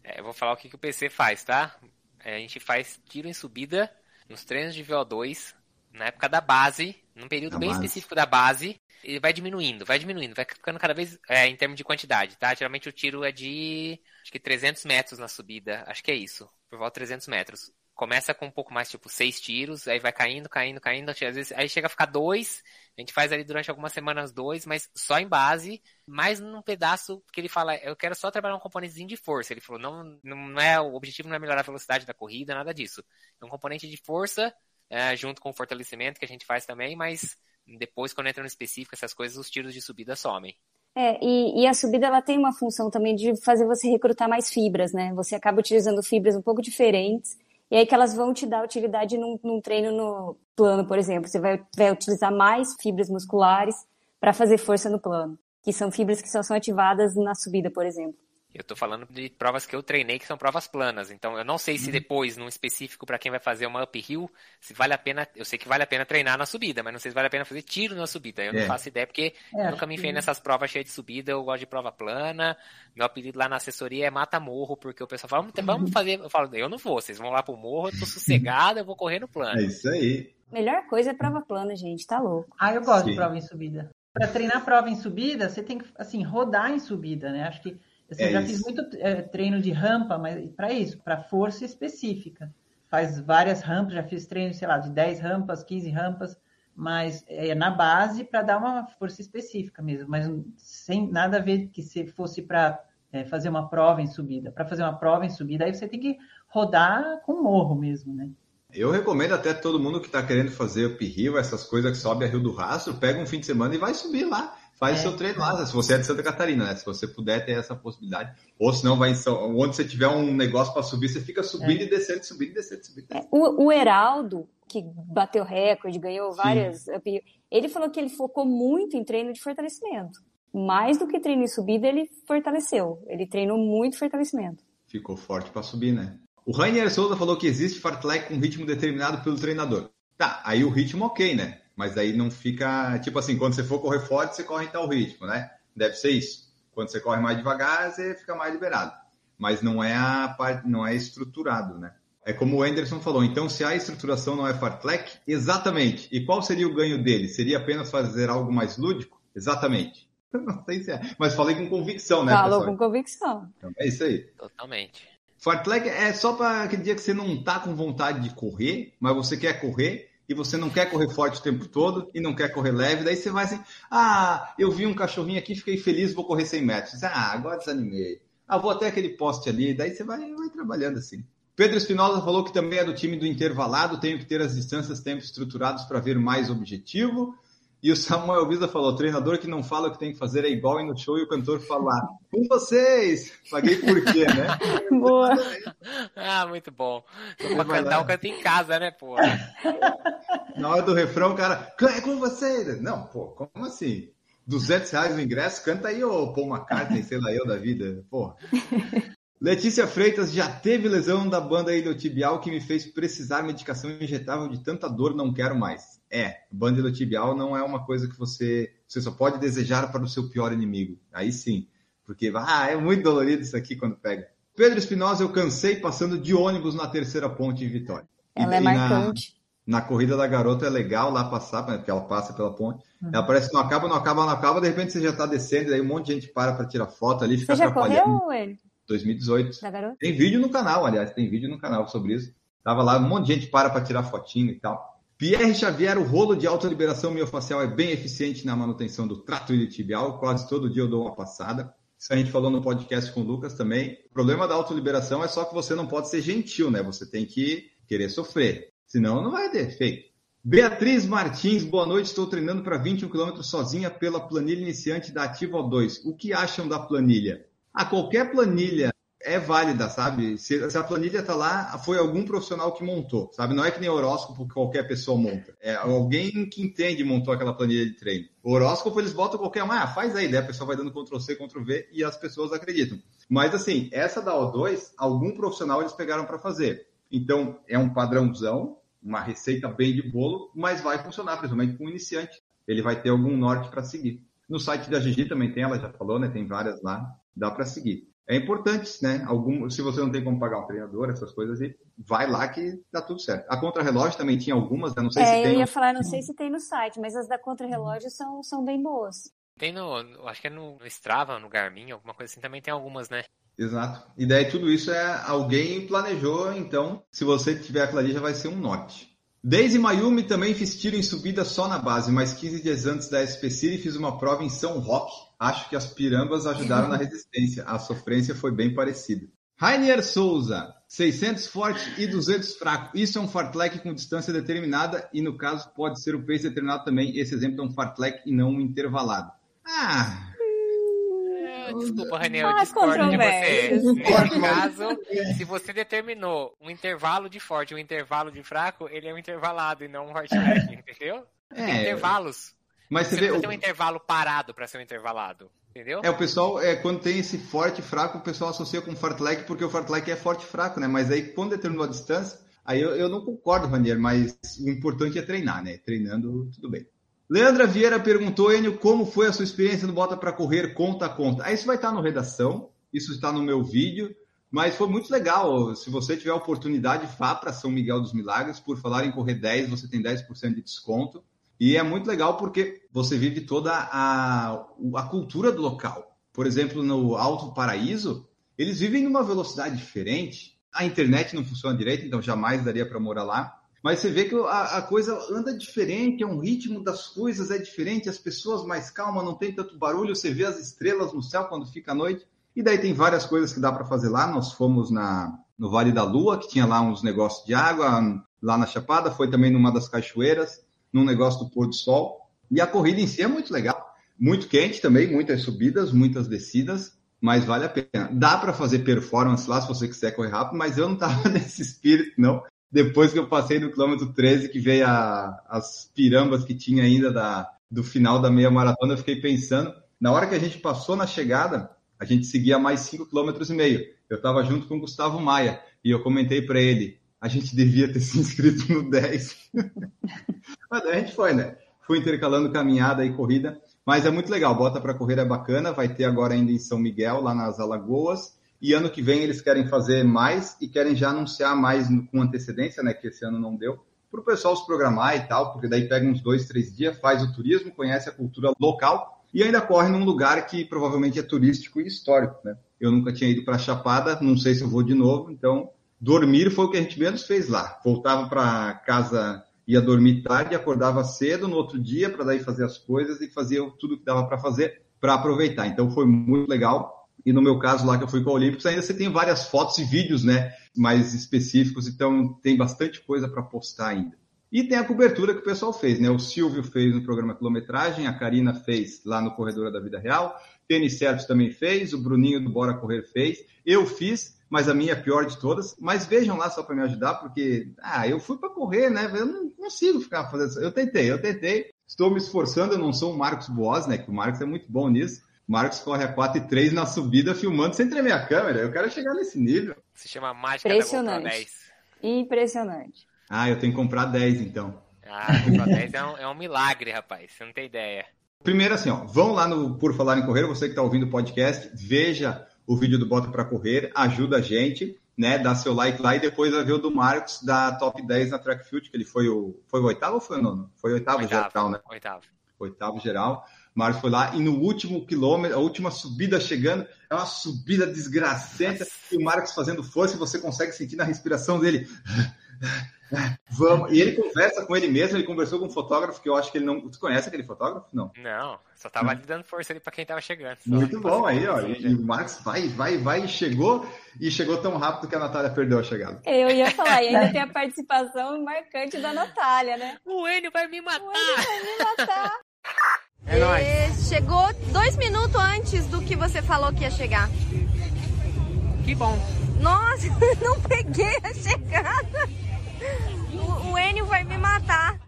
É, eu vou falar o que, que o PC faz, tá? É, a gente faz tiro em subida nos treinos de VO2, na época da base, num período bem base. específico da base, ele vai diminuindo, vai diminuindo, vai ficando cada vez é, em termos de quantidade, tá? Geralmente o tiro é de, acho que 300 metros na subida, acho que é isso, por volta de 300 metros. Começa com um pouco mais, tipo, seis tiros, aí vai caindo, caindo, caindo, às vezes, aí chega a ficar dois, a gente faz ali durante algumas semanas dois, mas só em base, mais num pedaço que ele fala, eu quero só trabalhar um componentezinho de força. Ele falou, não, não é, o objetivo não é melhorar a velocidade da corrida, nada disso. É um componente de força, é, junto com o fortalecimento que a gente faz também, mas depois, quando entra no específico, essas coisas, os tiros de subida somem. É, e, e a subida ela tem uma função também de fazer você recrutar mais fibras, né? Você acaba utilizando fibras um pouco diferentes, e aí que elas vão te dar utilidade num, num treino no plano, por exemplo. Você vai, vai utilizar mais fibras musculares para fazer força no plano, que são fibras que só são ativadas na subida, por exemplo. Eu tô falando de provas que eu treinei, que são provas planas. Então, eu não sei se depois, num específico para quem vai fazer uma uphill, se vale a pena. Eu sei que vale a pena treinar na subida, mas não sei se vale a pena fazer tiro na subida. Eu É. não faço ideia, porque É, nunca me enfiei que- nessas provas cheias de subida. Eu gosto de prova plana. Meu apelido lá na assessoria é Mata Morro, porque o pessoal fala, "Vamos- vamos fazer. Eu falo, eu não vou, vocês vão lá pro morro, eu tô sossegado, eu vou correr no plano. É isso aí. Melhor coisa é prova plana, gente, tá louco. Ah, eu gosto Sim. de prova em subida. Para treinar prova em subida, você tem que, assim, rodar em subida, né? Acho que assim, É eu já isso. fiz muito é, treino de rampa, mas para isso, para força específica. Faz várias rampas, já fiz treino, sei lá, de 10 rampas, 15 rampas, mas é na base para dar uma força específica mesmo, mas sem nada a ver que se fosse para é, fazer uma prova em subida. Para fazer uma prova em subida, aí você tem que rodar com morro mesmo, né? Eu recomendo até todo mundo que está querendo fazer o Rio, essas coisas que sobe a Rio do Rastro, pega um fim de semana e vai subir lá. Faz é, seu treino lá, se você é de Santa Catarina, né? Se você puder ter essa possibilidade. Ou se não, vai em São... onde você tiver um negócio para subir, você fica subindo é. e descendo, subindo e descendo, subindo. É, o, o, Heraldo, que bateu recorde, ganhou várias. Sim. Ele falou que ele focou muito em treino de fortalecimento. Mais do que treino em subida, ele fortaleceu. Ele treinou muito fortalecimento. Ficou forte para subir, né? O Rainer Souza falou que existe fartlek com ritmo determinado pelo treinador. Tá, aí o ritmo ok, né? Mas aí não fica, tipo assim, quando você for correr forte, você corre em tal ritmo, né? Deve ser isso. Quando você corre mais devagar, você fica mais liberado. Mas não é a parte, não é estruturado, né? É como o Anderson falou, então se a estruturação não é fartlek, exatamente. E qual seria o ganho dele? Seria apenas fazer algo mais lúdico? Exatamente. Não sei se é, mas falei com convicção, né? Falou pessoal? com convicção. Então, é isso aí. Totalmente. Fartlek é só para aquele dia que você não tá com vontade de correr, mas você quer correr e você não quer correr forte o tempo todo e não quer correr leve, daí você vai assim, ah, eu vi um cachorrinho aqui, fiquei feliz, vou correr 100 metros. Ah, agora desanimei. Ah, vou até aquele poste ali, daí você vai, vai trabalhando assim. Pedro Espinosa falou que também é do time do intervalado, tenho que ter as distâncias, tempos estruturados para ver mais objetivo. E o Samuel Visa falou: treinador que não fala o que tem que fazer é igual ir no show e o cantor falar: com vocês! Paguei por quê, né? Boa! ah, muito bom. Pra cantar, o canto em casa, né, pô? Na hora do refrão, o cara, é com vocês! Não, pô, como assim? 200 reais o ingresso, canta aí, ô Paul McCartney, sei lá eu da vida, porra. Letícia Freitas já teve lesão da banda iliotibial que me fez precisar medicação injetável de tanta dor, não quero mais. É, banda iliotibial não é uma coisa que você, você só pode desejar para o seu pior inimigo. Aí sim, porque ah, é muito dolorido isso aqui quando pega. Pedro Espinosa, eu cansei passando de ônibus na terceira ponte em Vitória. Ela e, é marcante. Na, na, corrida da garota é legal lá passar, porque ela passa pela ponte. Uhum. Ela parece que não acaba, não acaba, não acaba, de repente você já está descendo, daí um monte de gente para para tirar foto ali, fica você já correu, ele? 2018. Tem vídeo no canal, aliás, tem vídeo no canal sobre isso. Tava lá, um monte de gente para para tirar fotinho e tal. Pierre Xavier, o rolo de autoliberação miofacial é bem eficiente na manutenção do trato iliotibial. Quase todo dia eu dou uma passada. Isso a gente falou no podcast com o Lucas também. O problema da autoliberação é só que você não pode ser gentil, né? Você tem que querer sofrer. Senão não vai ter efeito. Beatriz Martins, boa noite. Estou treinando para 21 km sozinha pela planilha iniciante da Ativa O2. O que acham da planilha? a qualquer planilha é válida, sabe? Se, se a planilha está lá, foi algum profissional que montou, sabe? Não é que nem horóscopo que qualquer pessoa monta. É alguém que entende montou aquela planilha de treino. O horóscopo eles botam qualquer um, ah, faz aí, daí a pessoa vai dando Ctrl C, Ctrl V e as pessoas acreditam. Mas assim, essa da O2, algum profissional eles pegaram para fazer. Então, é um padrãozão, uma receita bem de bolo, mas vai funcionar, principalmente com o iniciante. Ele vai ter algum norte para seguir. No site da Gigi também tem, ela já falou, né? Tem várias lá dá para seguir. É importante, né? Algum, se você não tem como pagar um treinador, essas coisas, vai lá que dá tudo certo. A contra-relógio também tinha algumas, né? não sei é, se tem. Eu ia falar, não sei se tem no site, mas as da contra-relógio são, são bem boas. Tem no, acho que é no Strava, no Garmin, alguma coisa assim, também tem algumas, né? Exato. E daí tudo isso é alguém planejou, então, se você tiver aquilo ali, já vai ser um norte. Desde Mayumi também fiz tiro em subida só na base, mas 15 dias antes da SPC fiz uma prova em São Roque acho que as pirambas ajudaram na resistência. A sofrência foi bem parecida. Rainier Souza, 600 forte e 200 fraco. Isso é um fartlek com distância determinada e, no caso, pode ser o pace determinado também. Esse exemplo é um fartlek e não um intervalado. Ah... É, desculpa, Rainier, eu discordo de você. Nesse caso, se você determinou um intervalo de forte e um intervalo de fraco, ele é um intervalado e não um fartlek, entendeu? É, intervalos. Mas você, você vê. tem um intervalo parado para ser um intervalado. Entendeu? É, o pessoal, é, quando tem esse forte e fraco, o pessoal associa com fartlek, porque o fartlek é forte e fraco, né? Mas aí, quando determinou a distância, aí eu, eu não concordo, Ranier, mas o importante é treinar, né? Treinando, tudo bem. Leandra Vieira perguntou, Enio, como foi a sua experiência no Bota para Correr conta a conta? Aí isso vai estar no redação, isso está no meu vídeo, mas foi muito legal. Se você tiver oportunidade, vá para São Miguel dos Milagres. Por falar em correr 10, você tem 10% de desconto. E é muito legal porque você vive toda a, a cultura do local. Por exemplo, no Alto Paraíso, eles vivem numa velocidade diferente. A internet não funciona direito, então jamais daria para morar lá. Mas você vê que a, a, coisa anda diferente, é um ritmo das coisas é diferente, as pessoas mais calmas, não tem tanto barulho, você vê as estrelas no céu quando fica a noite. E daí tem várias coisas que dá para fazer lá. Nós fomos na, no Vale da Lua, que tinha lá uns negócios de água, lá na Chapada, foi também numa das cachoeiras, num negócio do pôr do sol. E a corrida em si é muito legal. Muito quente também, muitas subidas, muitas descidas, mas vale a pena. Dá para fazer performance lá se você quiser correr rápido, mas eu não estava nesse espírito, não. Depois que eu passei no quilômetro 13, que veio a, as pirambas que tinha ainda da, do final da meia maratona, eu fiquei pensando. Na hora que a gente passou na chegada, a gente seguia mais 5,5 km. Eu estava junto com o Gustavo Maia e eu comentei para ele, a gente devia ter se inscrito no 10. Mas a gente foi, né? Fui intercalando caminhada e corrida, mas é muito legal. Bota para correr é bacana, vai ter agora ainda em São Miguel, lá nas Alagoas. E ano que vem eles querem fazer mais e querem já anunciar mais com antecedência, né? Que esse ano não deu, para o pessoal se programar e tal, porque daí pega uns dois, três dias, faz o turismo, conhece a cultura local e ainda corre num lugar que provavelmente é turístico e histórico, né? Eu nunca tinha ido para Chapada, não sei se eu vou de novo, então dormir foi o que a gente menos fez lá. Voltava para casa, ia dormir tarde, acordava cedo no outro dia para daí fazer as coisas e fazia tudo que dava para fazer para aproveitar. Então foi muito legal. E no meu caso lá que eu fui com a Olímpicos, ainda você tem várias fotos e vídeos, né, mais específicos, então tem bastante coisa para postar ainda. E tem a cobertura que o pessoal fez, né? O Silvio fez no programa Quilometragem, a Karina fez lá no Corredora da Vida Real, Tênis Certos também fez, o Bruninho do Bora Correr fez, eu fiz, mas a minha é a pior de todas. Mas vejam lá só para me ajudar, porque ah, eu fui para correr, né? Eu não consigo ficar fazendo isso. Eu tentei, eu tentei, estou me esforçando, eu não sou o Marcos Boas, né? Que o Marcos é muito bom nisso. Marcos corre a 4 e 3 na subida, filmando sem tremer a câmera. Eu quero chegar nesse nível. Se chama mágica Impressionante. da 10. Impressionante. Ah, eu tenho que comprar 10 então. Ah, comprar 10 é um, é um milagre, rapaz. Você não tem ideia. Primeiro assim, ó, vão lá no Por Falar em Correr, você que está ouvindo o podcast, veja o vídeo do Bota para Correr, ajuda a gente, né? Dá seu like lá e depois vai ver o do Marcos da Top 10 na Track Field, que ele foi o. Foi o oitavo ou foi o nono? Foi o oitavo, oitavo geral, né? Oitavo. Oitavo geral. Marcos foi lá e no último quilômetro, a última subida chegando, é uma subida desgracenta, e o Marcos fazendo força e você consegue sentir na respiração dele. Vamos. E ele conversa com ele mesmo, ele conversou com um fotógrafo que eu acho que ele não. Você conhece aquele fotógrafo? Não. Não, só tava ali dando força ali para quem tava chegando. Muito bom aí, ó. E, o Max vai, vai, vai e chegou. E chegou tão rápido que a Natália perdeu a chegada. Eu ia falar, e ainda tem a participação marcante da Natália, né? O Enio vai me matar! O Enio vai me matar! É nóis. Chegou dois minutos antes do que você falou que ia chegar. Que bom. Nossa, não peguei a chegada. O, o Enio vai me matar.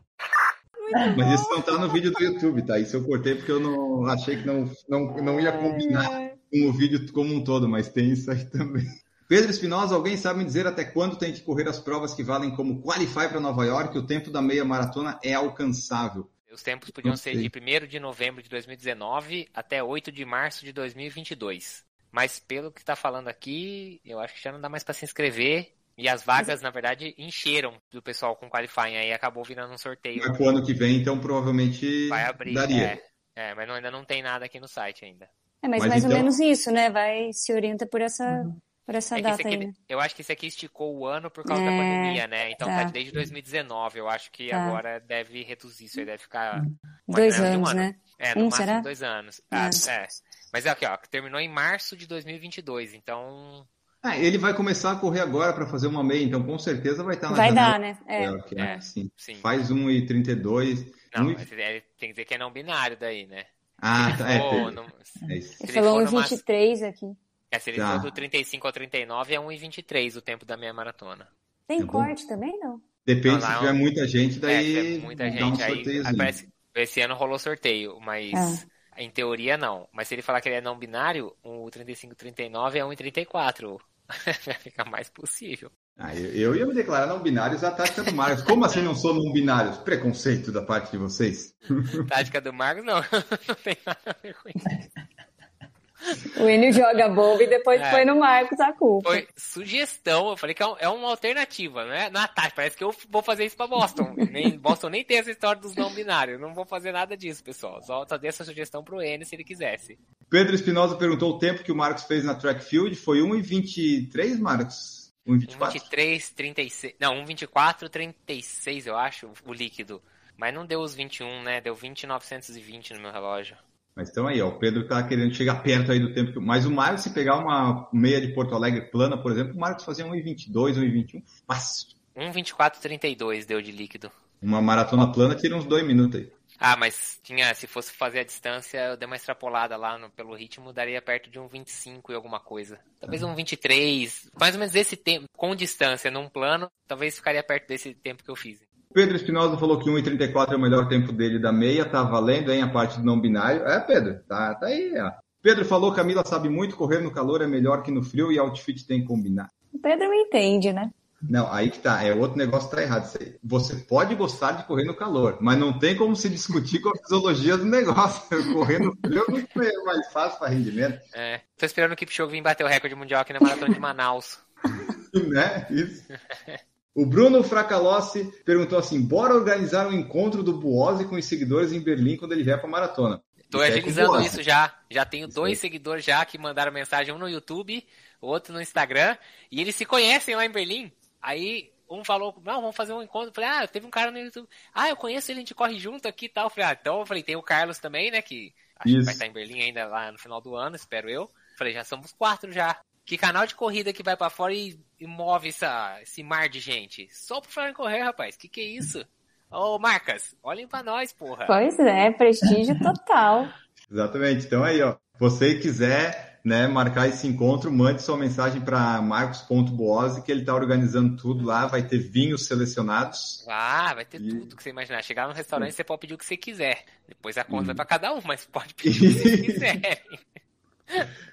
Muito Mas bom. isso não tá no vídeo do YouTube, tá? Isso eu cortei porque eu não achei que não, não, não ia combinar é. com o vídeo como um todo, mas tem isso aí também. Pedro Espinosa, alguém sabe me dizer até quando tem que correr as provas que valem como Qualify para Nova York? O tempo da meia maratona é alcançável. Os tempos podiam ser de 1 de novembro de 2019 até 8 de março de 2022. Mas pelo que está falando aqui, eu acho que já não dá mais para se inscrever. E as vagas, na verdade, encheram do pessoal com qualifying, aí acabou virando um sorteio. Mas pro ano que vem, então provavelmente vai abrir, daria. É, é mas não, ainda não tem nada aqui no site ainda. É, mas, mas mais então... ou menos isso, né? Vai se orienta por essa, uhum. Por essa é data aqui, aí. Eu acho que esse aqui esticou o ano por causa é, da pandemia, né? Então tá, tá desde 2019. Eu acho que tá. agora deve reduzir isso aí, deve ficar. Dois anos, um ano. né? É, no um, máximo será? dois anos. Ah, é. Mas é aqui, ó, terminou em março de 2022, então ah, ele vai começar a correr agora para fazer uma meia, então com certeza vai estar na Vai janela. dar, né? É. é, é sim. sim. Faz 1,32. Não, 1... mas ele tem que dizer que é não binário daí, né? Ah, tá. É, for, no... é isso. Ele falou 1,23 aqui. É, se ele tá. for do 35 ao 39, é 1,23 o tempo da meia maratona. Tem é corte também, não? Depende não, se tiver muita gente, daí. É, se muita gente, um aí, aí parece, esse ano rolou sorteio, mas. Ah. Em teoria, não. Mas se ele falar que ele é não binário, o 3539 é 1,34. Fica mais possível. Ah, eu, eu, ia me declarar não binários a tática do Marcos. Como assim não sou não binários? Preconceito da parte de vocês? tática do Marcos, não. Não tem nada a ver com isso. O Enio joga bomba e depois é. põe no Marcos a culpa. Foi sugestão, eu falei que é, é uma alternativa, não é? Na tática, parece que eu vou fazer isso pra Boston. Nem, Boston nem tem essa história dos não binários. Não vou fazer nada disso, pessoal. Só, só dei essa sugestão pro Enio se ele quisesse. Pedro Espinosa perguntou o tempo que o Marcos fez na track field. Foi 1,23, Marcos? 1,23, 36. Não, 1,24, 36, eu acho, o líquido. Mas não deu os 21, né? Deu 20,920 no meu relógio. Mas então aí, ó, o Pedro tá querendo chegar perto aí do tempo. que- Mas o Marcos, se pegar uma meia de Porto Alegre plana, por exemplo, o Marcos fazia 1,22, 1,21 fácil. 1,24,32 deu de líquido. Uma maratona plana tira uns dois minutos aí. Ah, mas tinha, se fosse fazer a distância, eu dei uma extrapolada lá no- pelo ritmo, daria perto de um 25 e alguma coisa. Talvez um 23, mais ou menos esse tempo, com distância, num plano, talvez ficaria perto desse tempo que eu fiz. Pedro Espinosa falou que 1,34 é o melhor tempo dele da meia, tá valendo, hein, a parte do não binário. É, Pedro, tá, tá aí, ó. Pedro falou, Camila sabe muito, correr no calor é melhor que no frio e outfit tem que combinar. O Pedro me entende, né? Não, aí que tá, é outro negócio que tá errado isso aí. Você pode gostar de correr no calor, mas não tem como se discutir com a fisiologia do negócio. Correr no frio é mais fácil para rendimento, É, tô esperando o Kipchoge vir bater o recorde mundial aqui na maratona de Manaus. né? Isso. O Bruno Fracalossi perguntou assim: bora organizar um encontro do Buose com os seguidores em Berlim quando ele vier para maratona. Aí é com agilizando Buose. isso já. Já tenho Isso dois aí. seguidores já que mandaram mensagem, um no YouTube, outro no Instagram, e eles se conhecem lá em Berlim. Aí um falou, não, vamos fazer um encontro. Eu falei, ah, teve um cara no YouTube. Ah, eu conheço ele, a gente corre junto aqui e tal. Eu falei, ah, então eu falei, tem o Carlos também, né? Que acho que Isso. vai estar em Berlim ainda lá no final do ano, espero eu. Falei, já somos quatro já. Que canal de corrida que vai pra fora e, e move essa, esse mar de gente? Só falar em correr, rapaz. Que que é isso? Ô, Marcas, olhem pra nós, porra. Pois é, prestígio total. Exatamente. Então aí, ó, você quiser né, marcar esse encontro, mande sua mensagem para marcos.boose, que ele está organizando tudo lá, vai ter vinhos selecionados. Ah, vai ter E- tudo que você imaginar. Chegar no restaurante, você pode pedir o que você quiser. Depois a conta Hum. vai pra cada um, mas pode pedir o que você quiser.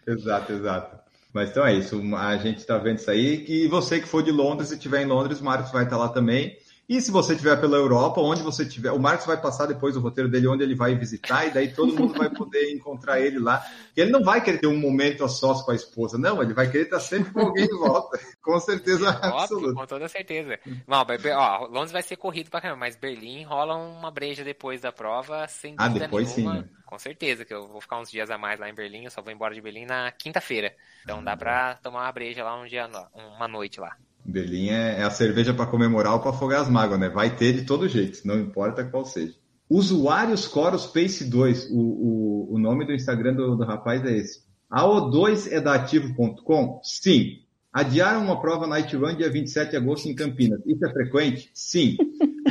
Exato, exato. Mas então é isso, a gente está vendo isso aí. E você que for de Londres, se estiver em Londres, o Marcos vai estar lá também. E se você estiver pela Europa, onde você estiver, o Marcos vai passar depois o roteiro dele onde ele vai visitar, e daí todo mundo vai poder encontrar ele lá. E ele não vai querer ter um momento a sós com a esposa, não, ele vai querer estar sempre com alguém de volta, com certeza Óbvio, absoluta. com toda certeza. Não, ó, Londres vai ser corrido pra caramba, mas Berlim rola uma breja depois da prova, sem Ah, dúvida depois sim, nenhuma. né? Com certeza, que eu vou ficar uns dias a mais lá em Berlim, eu só vou embora de Berlim na quinta-feira. Então dá pra tomar uma breja lá um dia, uma noite lá. Berlim é, é a cerveja para comemorar ou para afogar as mágoas, né? Vai ter de todo jeito, não importa qual seja. Usuários Coros Pace 2, o, o, o nome do Instagram do, do rapaz é esse. A O2 é da ativo.com? Sim. Adiaram uma prova Night Run dia 27 de agosto em Campinas. Isso é frequente? Sim.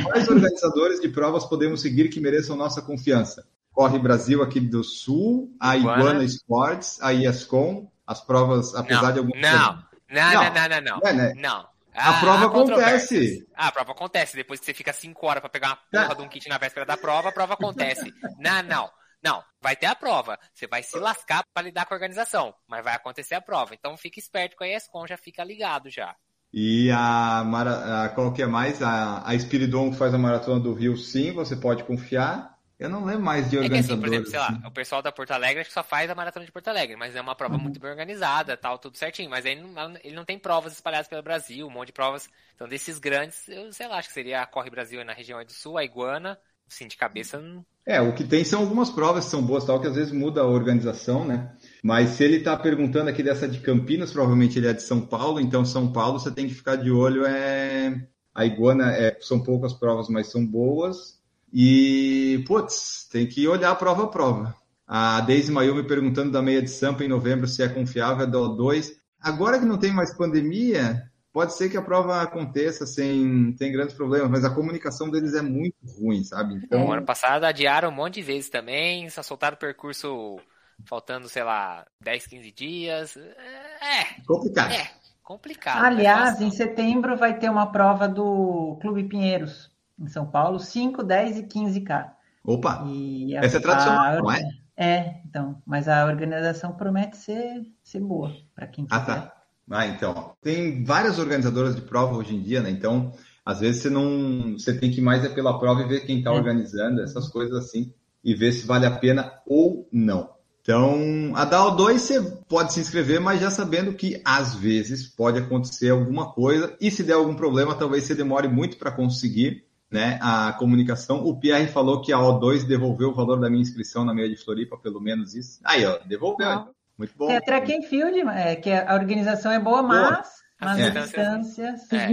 Quais organizadores de provas podemos seguir que mereçam nossa confiança? Corre Brasil aqui do Sul, a Iguana. Sports, a ESCOM, as provas, apesar Não, de algumas... não, não, Não. não, não, não, não. É, né? Não. A Ah, prova acontece. Ah, a prova acontece. Depois que você fica 5 horas pra pegar uma porra Tá. de um kit na véspera da prova, a prova acontece. não, não. Não, vai ter a prova. Você vai se lascar pra lidar com a organização, mas vai acontecer a prova. Então fica esperto com a ESCOM, já fica ligado já. E a, mara, a qual que é mais? A, a que faz a maratona do Rio, sim, você pode confiar. Eu não lembro mais de É que assim, organizadores. por exemplo, sei lá, assim. o pessoal da Porto Alegre acho que só faz a maratona de Porto Alegre, mas é uma prova muito bem organizada, tal, tudo certinho. Mas aí não- ele não tem provas espalhadas pelo Brasil, um monte de provas. Então, desses grandes, eu sei lá, acho que seria a Corre Brasil na região do Sul, a Iguana. Sim, de cabeça, não- É, o que tem são algumas provas que são boas, tal, que às vezes muda a organização, né? Mas se ele está perguntando aqui dessa de Campinas, provavelmente ele é de São Paulo, então São Paulo você tem que ficar de olho. É... A Iguana é... são poucas provas, mas são boas. E, putz, tem que olhar prova a prova. A Daisy Mayumi perguntando da meia de Sampa em novembro se é confiável, é da O2. Agora que não tem mais pandemia, pode ser que a prova aconteça sem, sem grandes problemas, mas a comunicação deles é muito ruim, sabe? Então, Então, ano passado adiaram um monte de vezes também, só soltaram o percurso faltando, sei lá, 10, 15 dias. É, complicado. é, complicado. não é Aliás, em setembro vai ter uma prova do Clube Pinheiros, em São Paulo, 5, 10 e 15K. Opa, E a- essa é tradicional, não é? É, então, mas a organização promete ser, ser boa para quem Ah, quiser. tá. Ah, então. Tem várias organizadoras de prova hoje em dia, né? Então, às vezes você não. Você tem que ir mais é pela prova e ver quem está É. organizando, essas coisas assim, e ver se vale a pena ou não. Então, a da O2 você pode se inscrever, mas já sabendo que às vezes pode acontecer alguma coisa, e se der algum problema, talvez você demore muito para conseguir né, a comunicação. O Pierre falou que a O2 devolveu o valor da minha inscrição na meia de Floripa, pelo menos isso. Aí, ó, devolveu. Ah. então. Muito bom. É track and field, é, que a organização é boa, mas, mas É. as distâncias. É,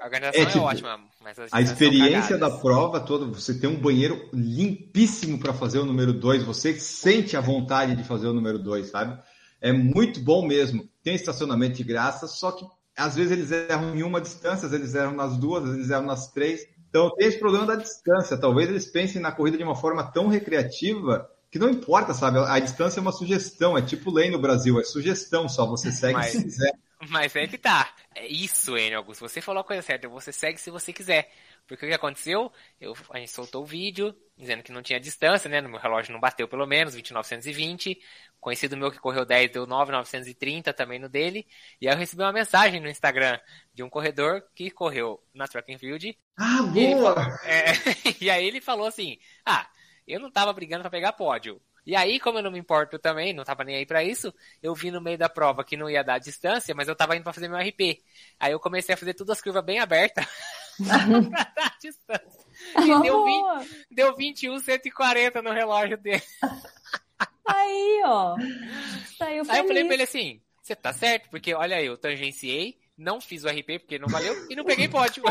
a organização É é, tipo- ótima, a experiência da prova toda, você tem um banheiro limpíssimo para fazer o número 2, você sente a vontade de fazer o número 2, sabe? É muito bom mesmo. Tem estacionamento de graça, só que às vezes eles erram em uma distância, às vezes eles erram nas duas, às vezes eles erram nas três. Então tem esse problema da distância. Talvez eles pensem na corrida de uma forma tão recreativa que não importa, sabe? A distância é uma sugestão, é tipo lei no Brasil, é sugestão só, você segue Mas... se quiser. Mas é que tá. É isso, Enio Augusto. Você falou a coisa certa. Você segue se você quiser. Porque o que aconteceu? Eu, a gente soltou o vídeo dizendo que não tinha distância, né? No meu relógio não bateu pelo menos, 2920. Conhecido meu que correu 10 deu 9,930 também no dele. E aí eu recebi uma mensagem no Instagram de um corredor que correu na Track and Field. Ah, boa! E, é, e aí ele falou assim: Ah, eu não tava brigando para pegar pódio. E aí, como eu não me importo também, não tava nem aí para isso, eu vi no meio da prova que não ia dar distância, mas eu tava indo para fazer meu RP. Aí eu comecei a fazer todas as curvas bem abertas pra dar distância. E deu, 20, deu 21, 140 no relógio dele. Aí, ó. Saiu feliz. Aí eu falei pra ele assim, você tá certo, porque olha aí, eu tangenciei, não fiz o RP porque não valeu e não peguei pódio.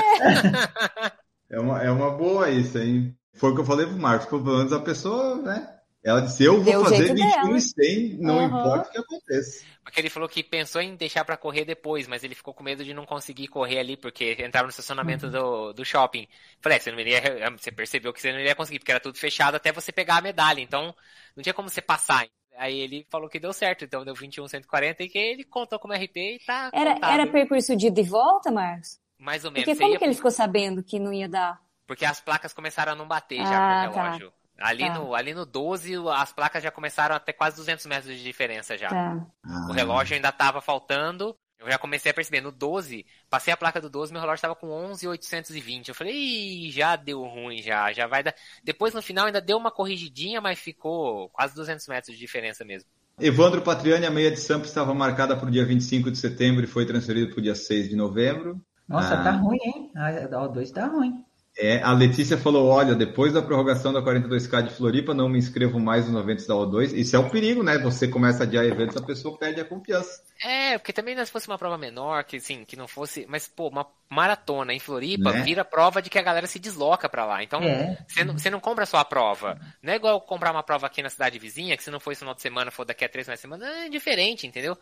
É, uma, é uma boa isso, hein? Foi o que eu falei pro Marcos, pelo menos a pessoa, né? Ela disse, eu vou Deu fazer 21 e 100, não uhum. importa o que aconteça. Porque ele falou que pensou em deixar para correr depois, mas ele ficou com medo de não conseguir correr ali, porque entrava no estacionamento uhum. do, do shopping. Falei, é, você não iria, você percebeu que você não iria conseguir, porque era tudo fechado até você pegar a medalha, então não tinha como você passar. Aí ele falou que deu certo, então deu 21, 140 e que ele contou como RP e tá. Era, era percurso de ida e volta, Marcos? Mais ou menos. Porque como ia... que ele ficou sabendo que não ia dar? Porque as placas começaram a não bater ah, já com o tá. relógio. Tá. Ali, tá. no, ali no 12, as placas já começaram a ter quase 200 metros de diferença já. Tá. O relógio ainda estava faltando. Eu já comecei a perceber. No 12, passei a placa do 12, meu relógio estava com 11,820. Eu falei, Ih, já deu ruim, já. Já vai dar. Depois, no final, ainda deu uma corrigidinha, mas ficou quase 200 metros de diferença mesmo. Evandro Patriani, a meia de Sampa estava marcada para o dia 25 de setembro e foi transferido para o dia 6 de novembro. Nossa, ah. tá ruim, hein? A O2 tá ruim. É, a Letícia falou: olha, depois da prorrogação da 42K de Floripa, não me inscrevo mais no eventos da O2. Isso é o um perigo, né? Você começa a adiar eventos, a pessoa perde a confiança. É, porque também se fosse uma prova menor, que assim, que não fosse. Mas, pô, uma maratona em Floripa né? vira prova de que a galera se desloca para lá. Então, é. você, não, você não compra só a prova. Não é igual comprar uma prova aqui na cidade vizinha, que se não for esse final de semana, for daqui a três mais semana, é diferente, entendeu?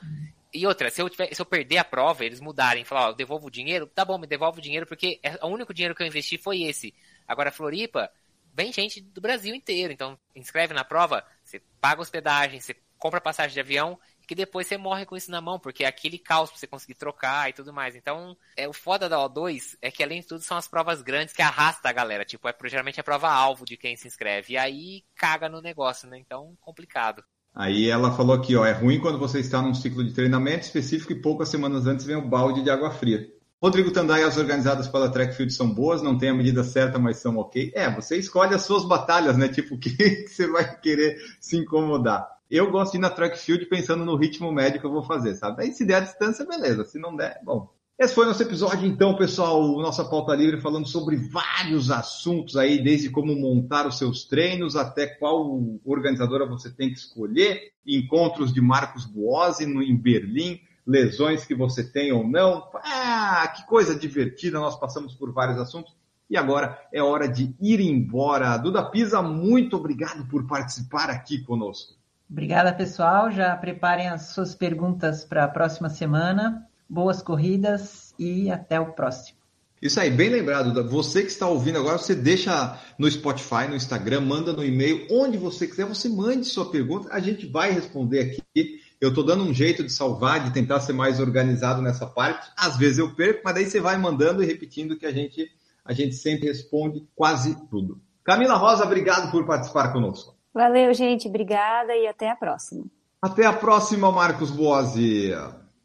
E outra, se eu, tiver, se eu perder a prova, eles mudarem, falar, ó, eu devolvo o dinheiro, tá bom, me devolve o dinheiro, porque é, o único dinheiro que eu investi foi esse. Agora, Floripa, vem gente do Brasil inteiro, então inscreve na prova, você paga hospedagem, você compra passagem de avião, que depois você morre com isso na mão, porque é aquele caos pra você conseguir trocar e tudo mais. Então, é o foda da O2 é que além de tudo são as provas grandes que arrasta a galera, tipo, é geralmente a prova alvo de quem se inscreve, e aí caga no negócio, né? Então, complicado. Aí ela falou aqui, ó, é ruim quando você está num ciclo de treinamento específico e poucas semanas antes vem o balde de água fria. Rodrigo Tandai, as organizadas pela Track Field são boas, não tem a medida certa, mas são ok. É, você escolhe as suas batalhas, né? Tipo, o que, que você vai querer se incomodar. Eu gosto de ir na Track Field pensando no ritmo médio que eu vou fazer, sabe? Aí se der a distância, beleza. Se não der, bom. Esse foi nosso episódio, então, pessoal, nossa pauta livre, falando sobre vários assuntos aí, desde como montar os seus treinos até qual organizadora você tem que escolher, encontros de Marcos Buozzi em Berlim, lesões que você tem ou não. Ah, que coisa divertida, nós passamos por vários assuntos. E agora é hora de ir embora. Duda Pisa, muito obrigado por participar aqui conosco. Obrigada, pessoal. Já preparem as suas perguntas para a próxima semana boas corridas e até o próximo. Isso aí, bem lembrado. Você que está ouvindo agora, você deixa no Spotify, no Instagram, manda no e-mail, onde você quiser, você mande sua pergunta, a gente vai responder aqui. Eu estou dando um jeito de salvar, de tentar ser mais organizado nessa parte. Às vezes eu perco, mas daí você vai mandando e repetindo que a gente, a gente sempre responde quase tudo. Camila Rosa, obrigado por participar conosco. Valeu, gente. Obrigada e até a próxima. Até a próxima, Marcos Boazzi.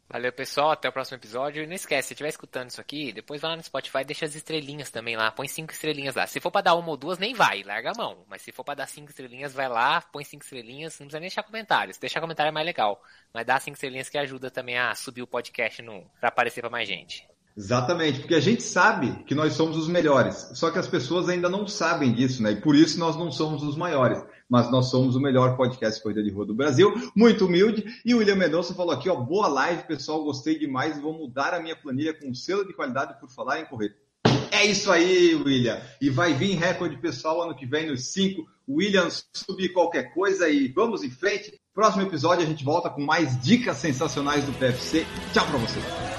Valeu, pessoal. Até o próximo episódio. E não esquece, se estiver escutando isso aqui, depois vai lá no Spotify deixa as estrelinhas também lá. Põe cinco estrelinhas lá. Se for pra dar uma ou duas, nem vai, larga a mão. Mas se for pra dar cinco estrelinhas, vai lá, põe cinco estrelinhas. Não precisa nem deixar comentários. Se deixar comentário é mais legal. Mas dá cinco estrelinhas que ajuda também a subir o podcast no, pra aparecer pra mais gente. Exatamente, porque a gente sabe que nós somos os melhores, só que as pessoas ainda não sabem disso, né? E por isso nós não somos os maiores mas nós somos o melhor podcast Corrida de Rua do Brasil, muito humilde. E o William Mendonça falou aqui, ó, boa live, pessoal, gostei demais, vou mudar a minha planilha com selo de qualidade por falar em correr. É isso aí, William. E vai vir recorde pessoal ano que vem nos 5. William, subir qualquer coisa e vamos em frente. Próximo episódio a gente volta com mais dicas sensacionais do PFC. Tchau pra vocês.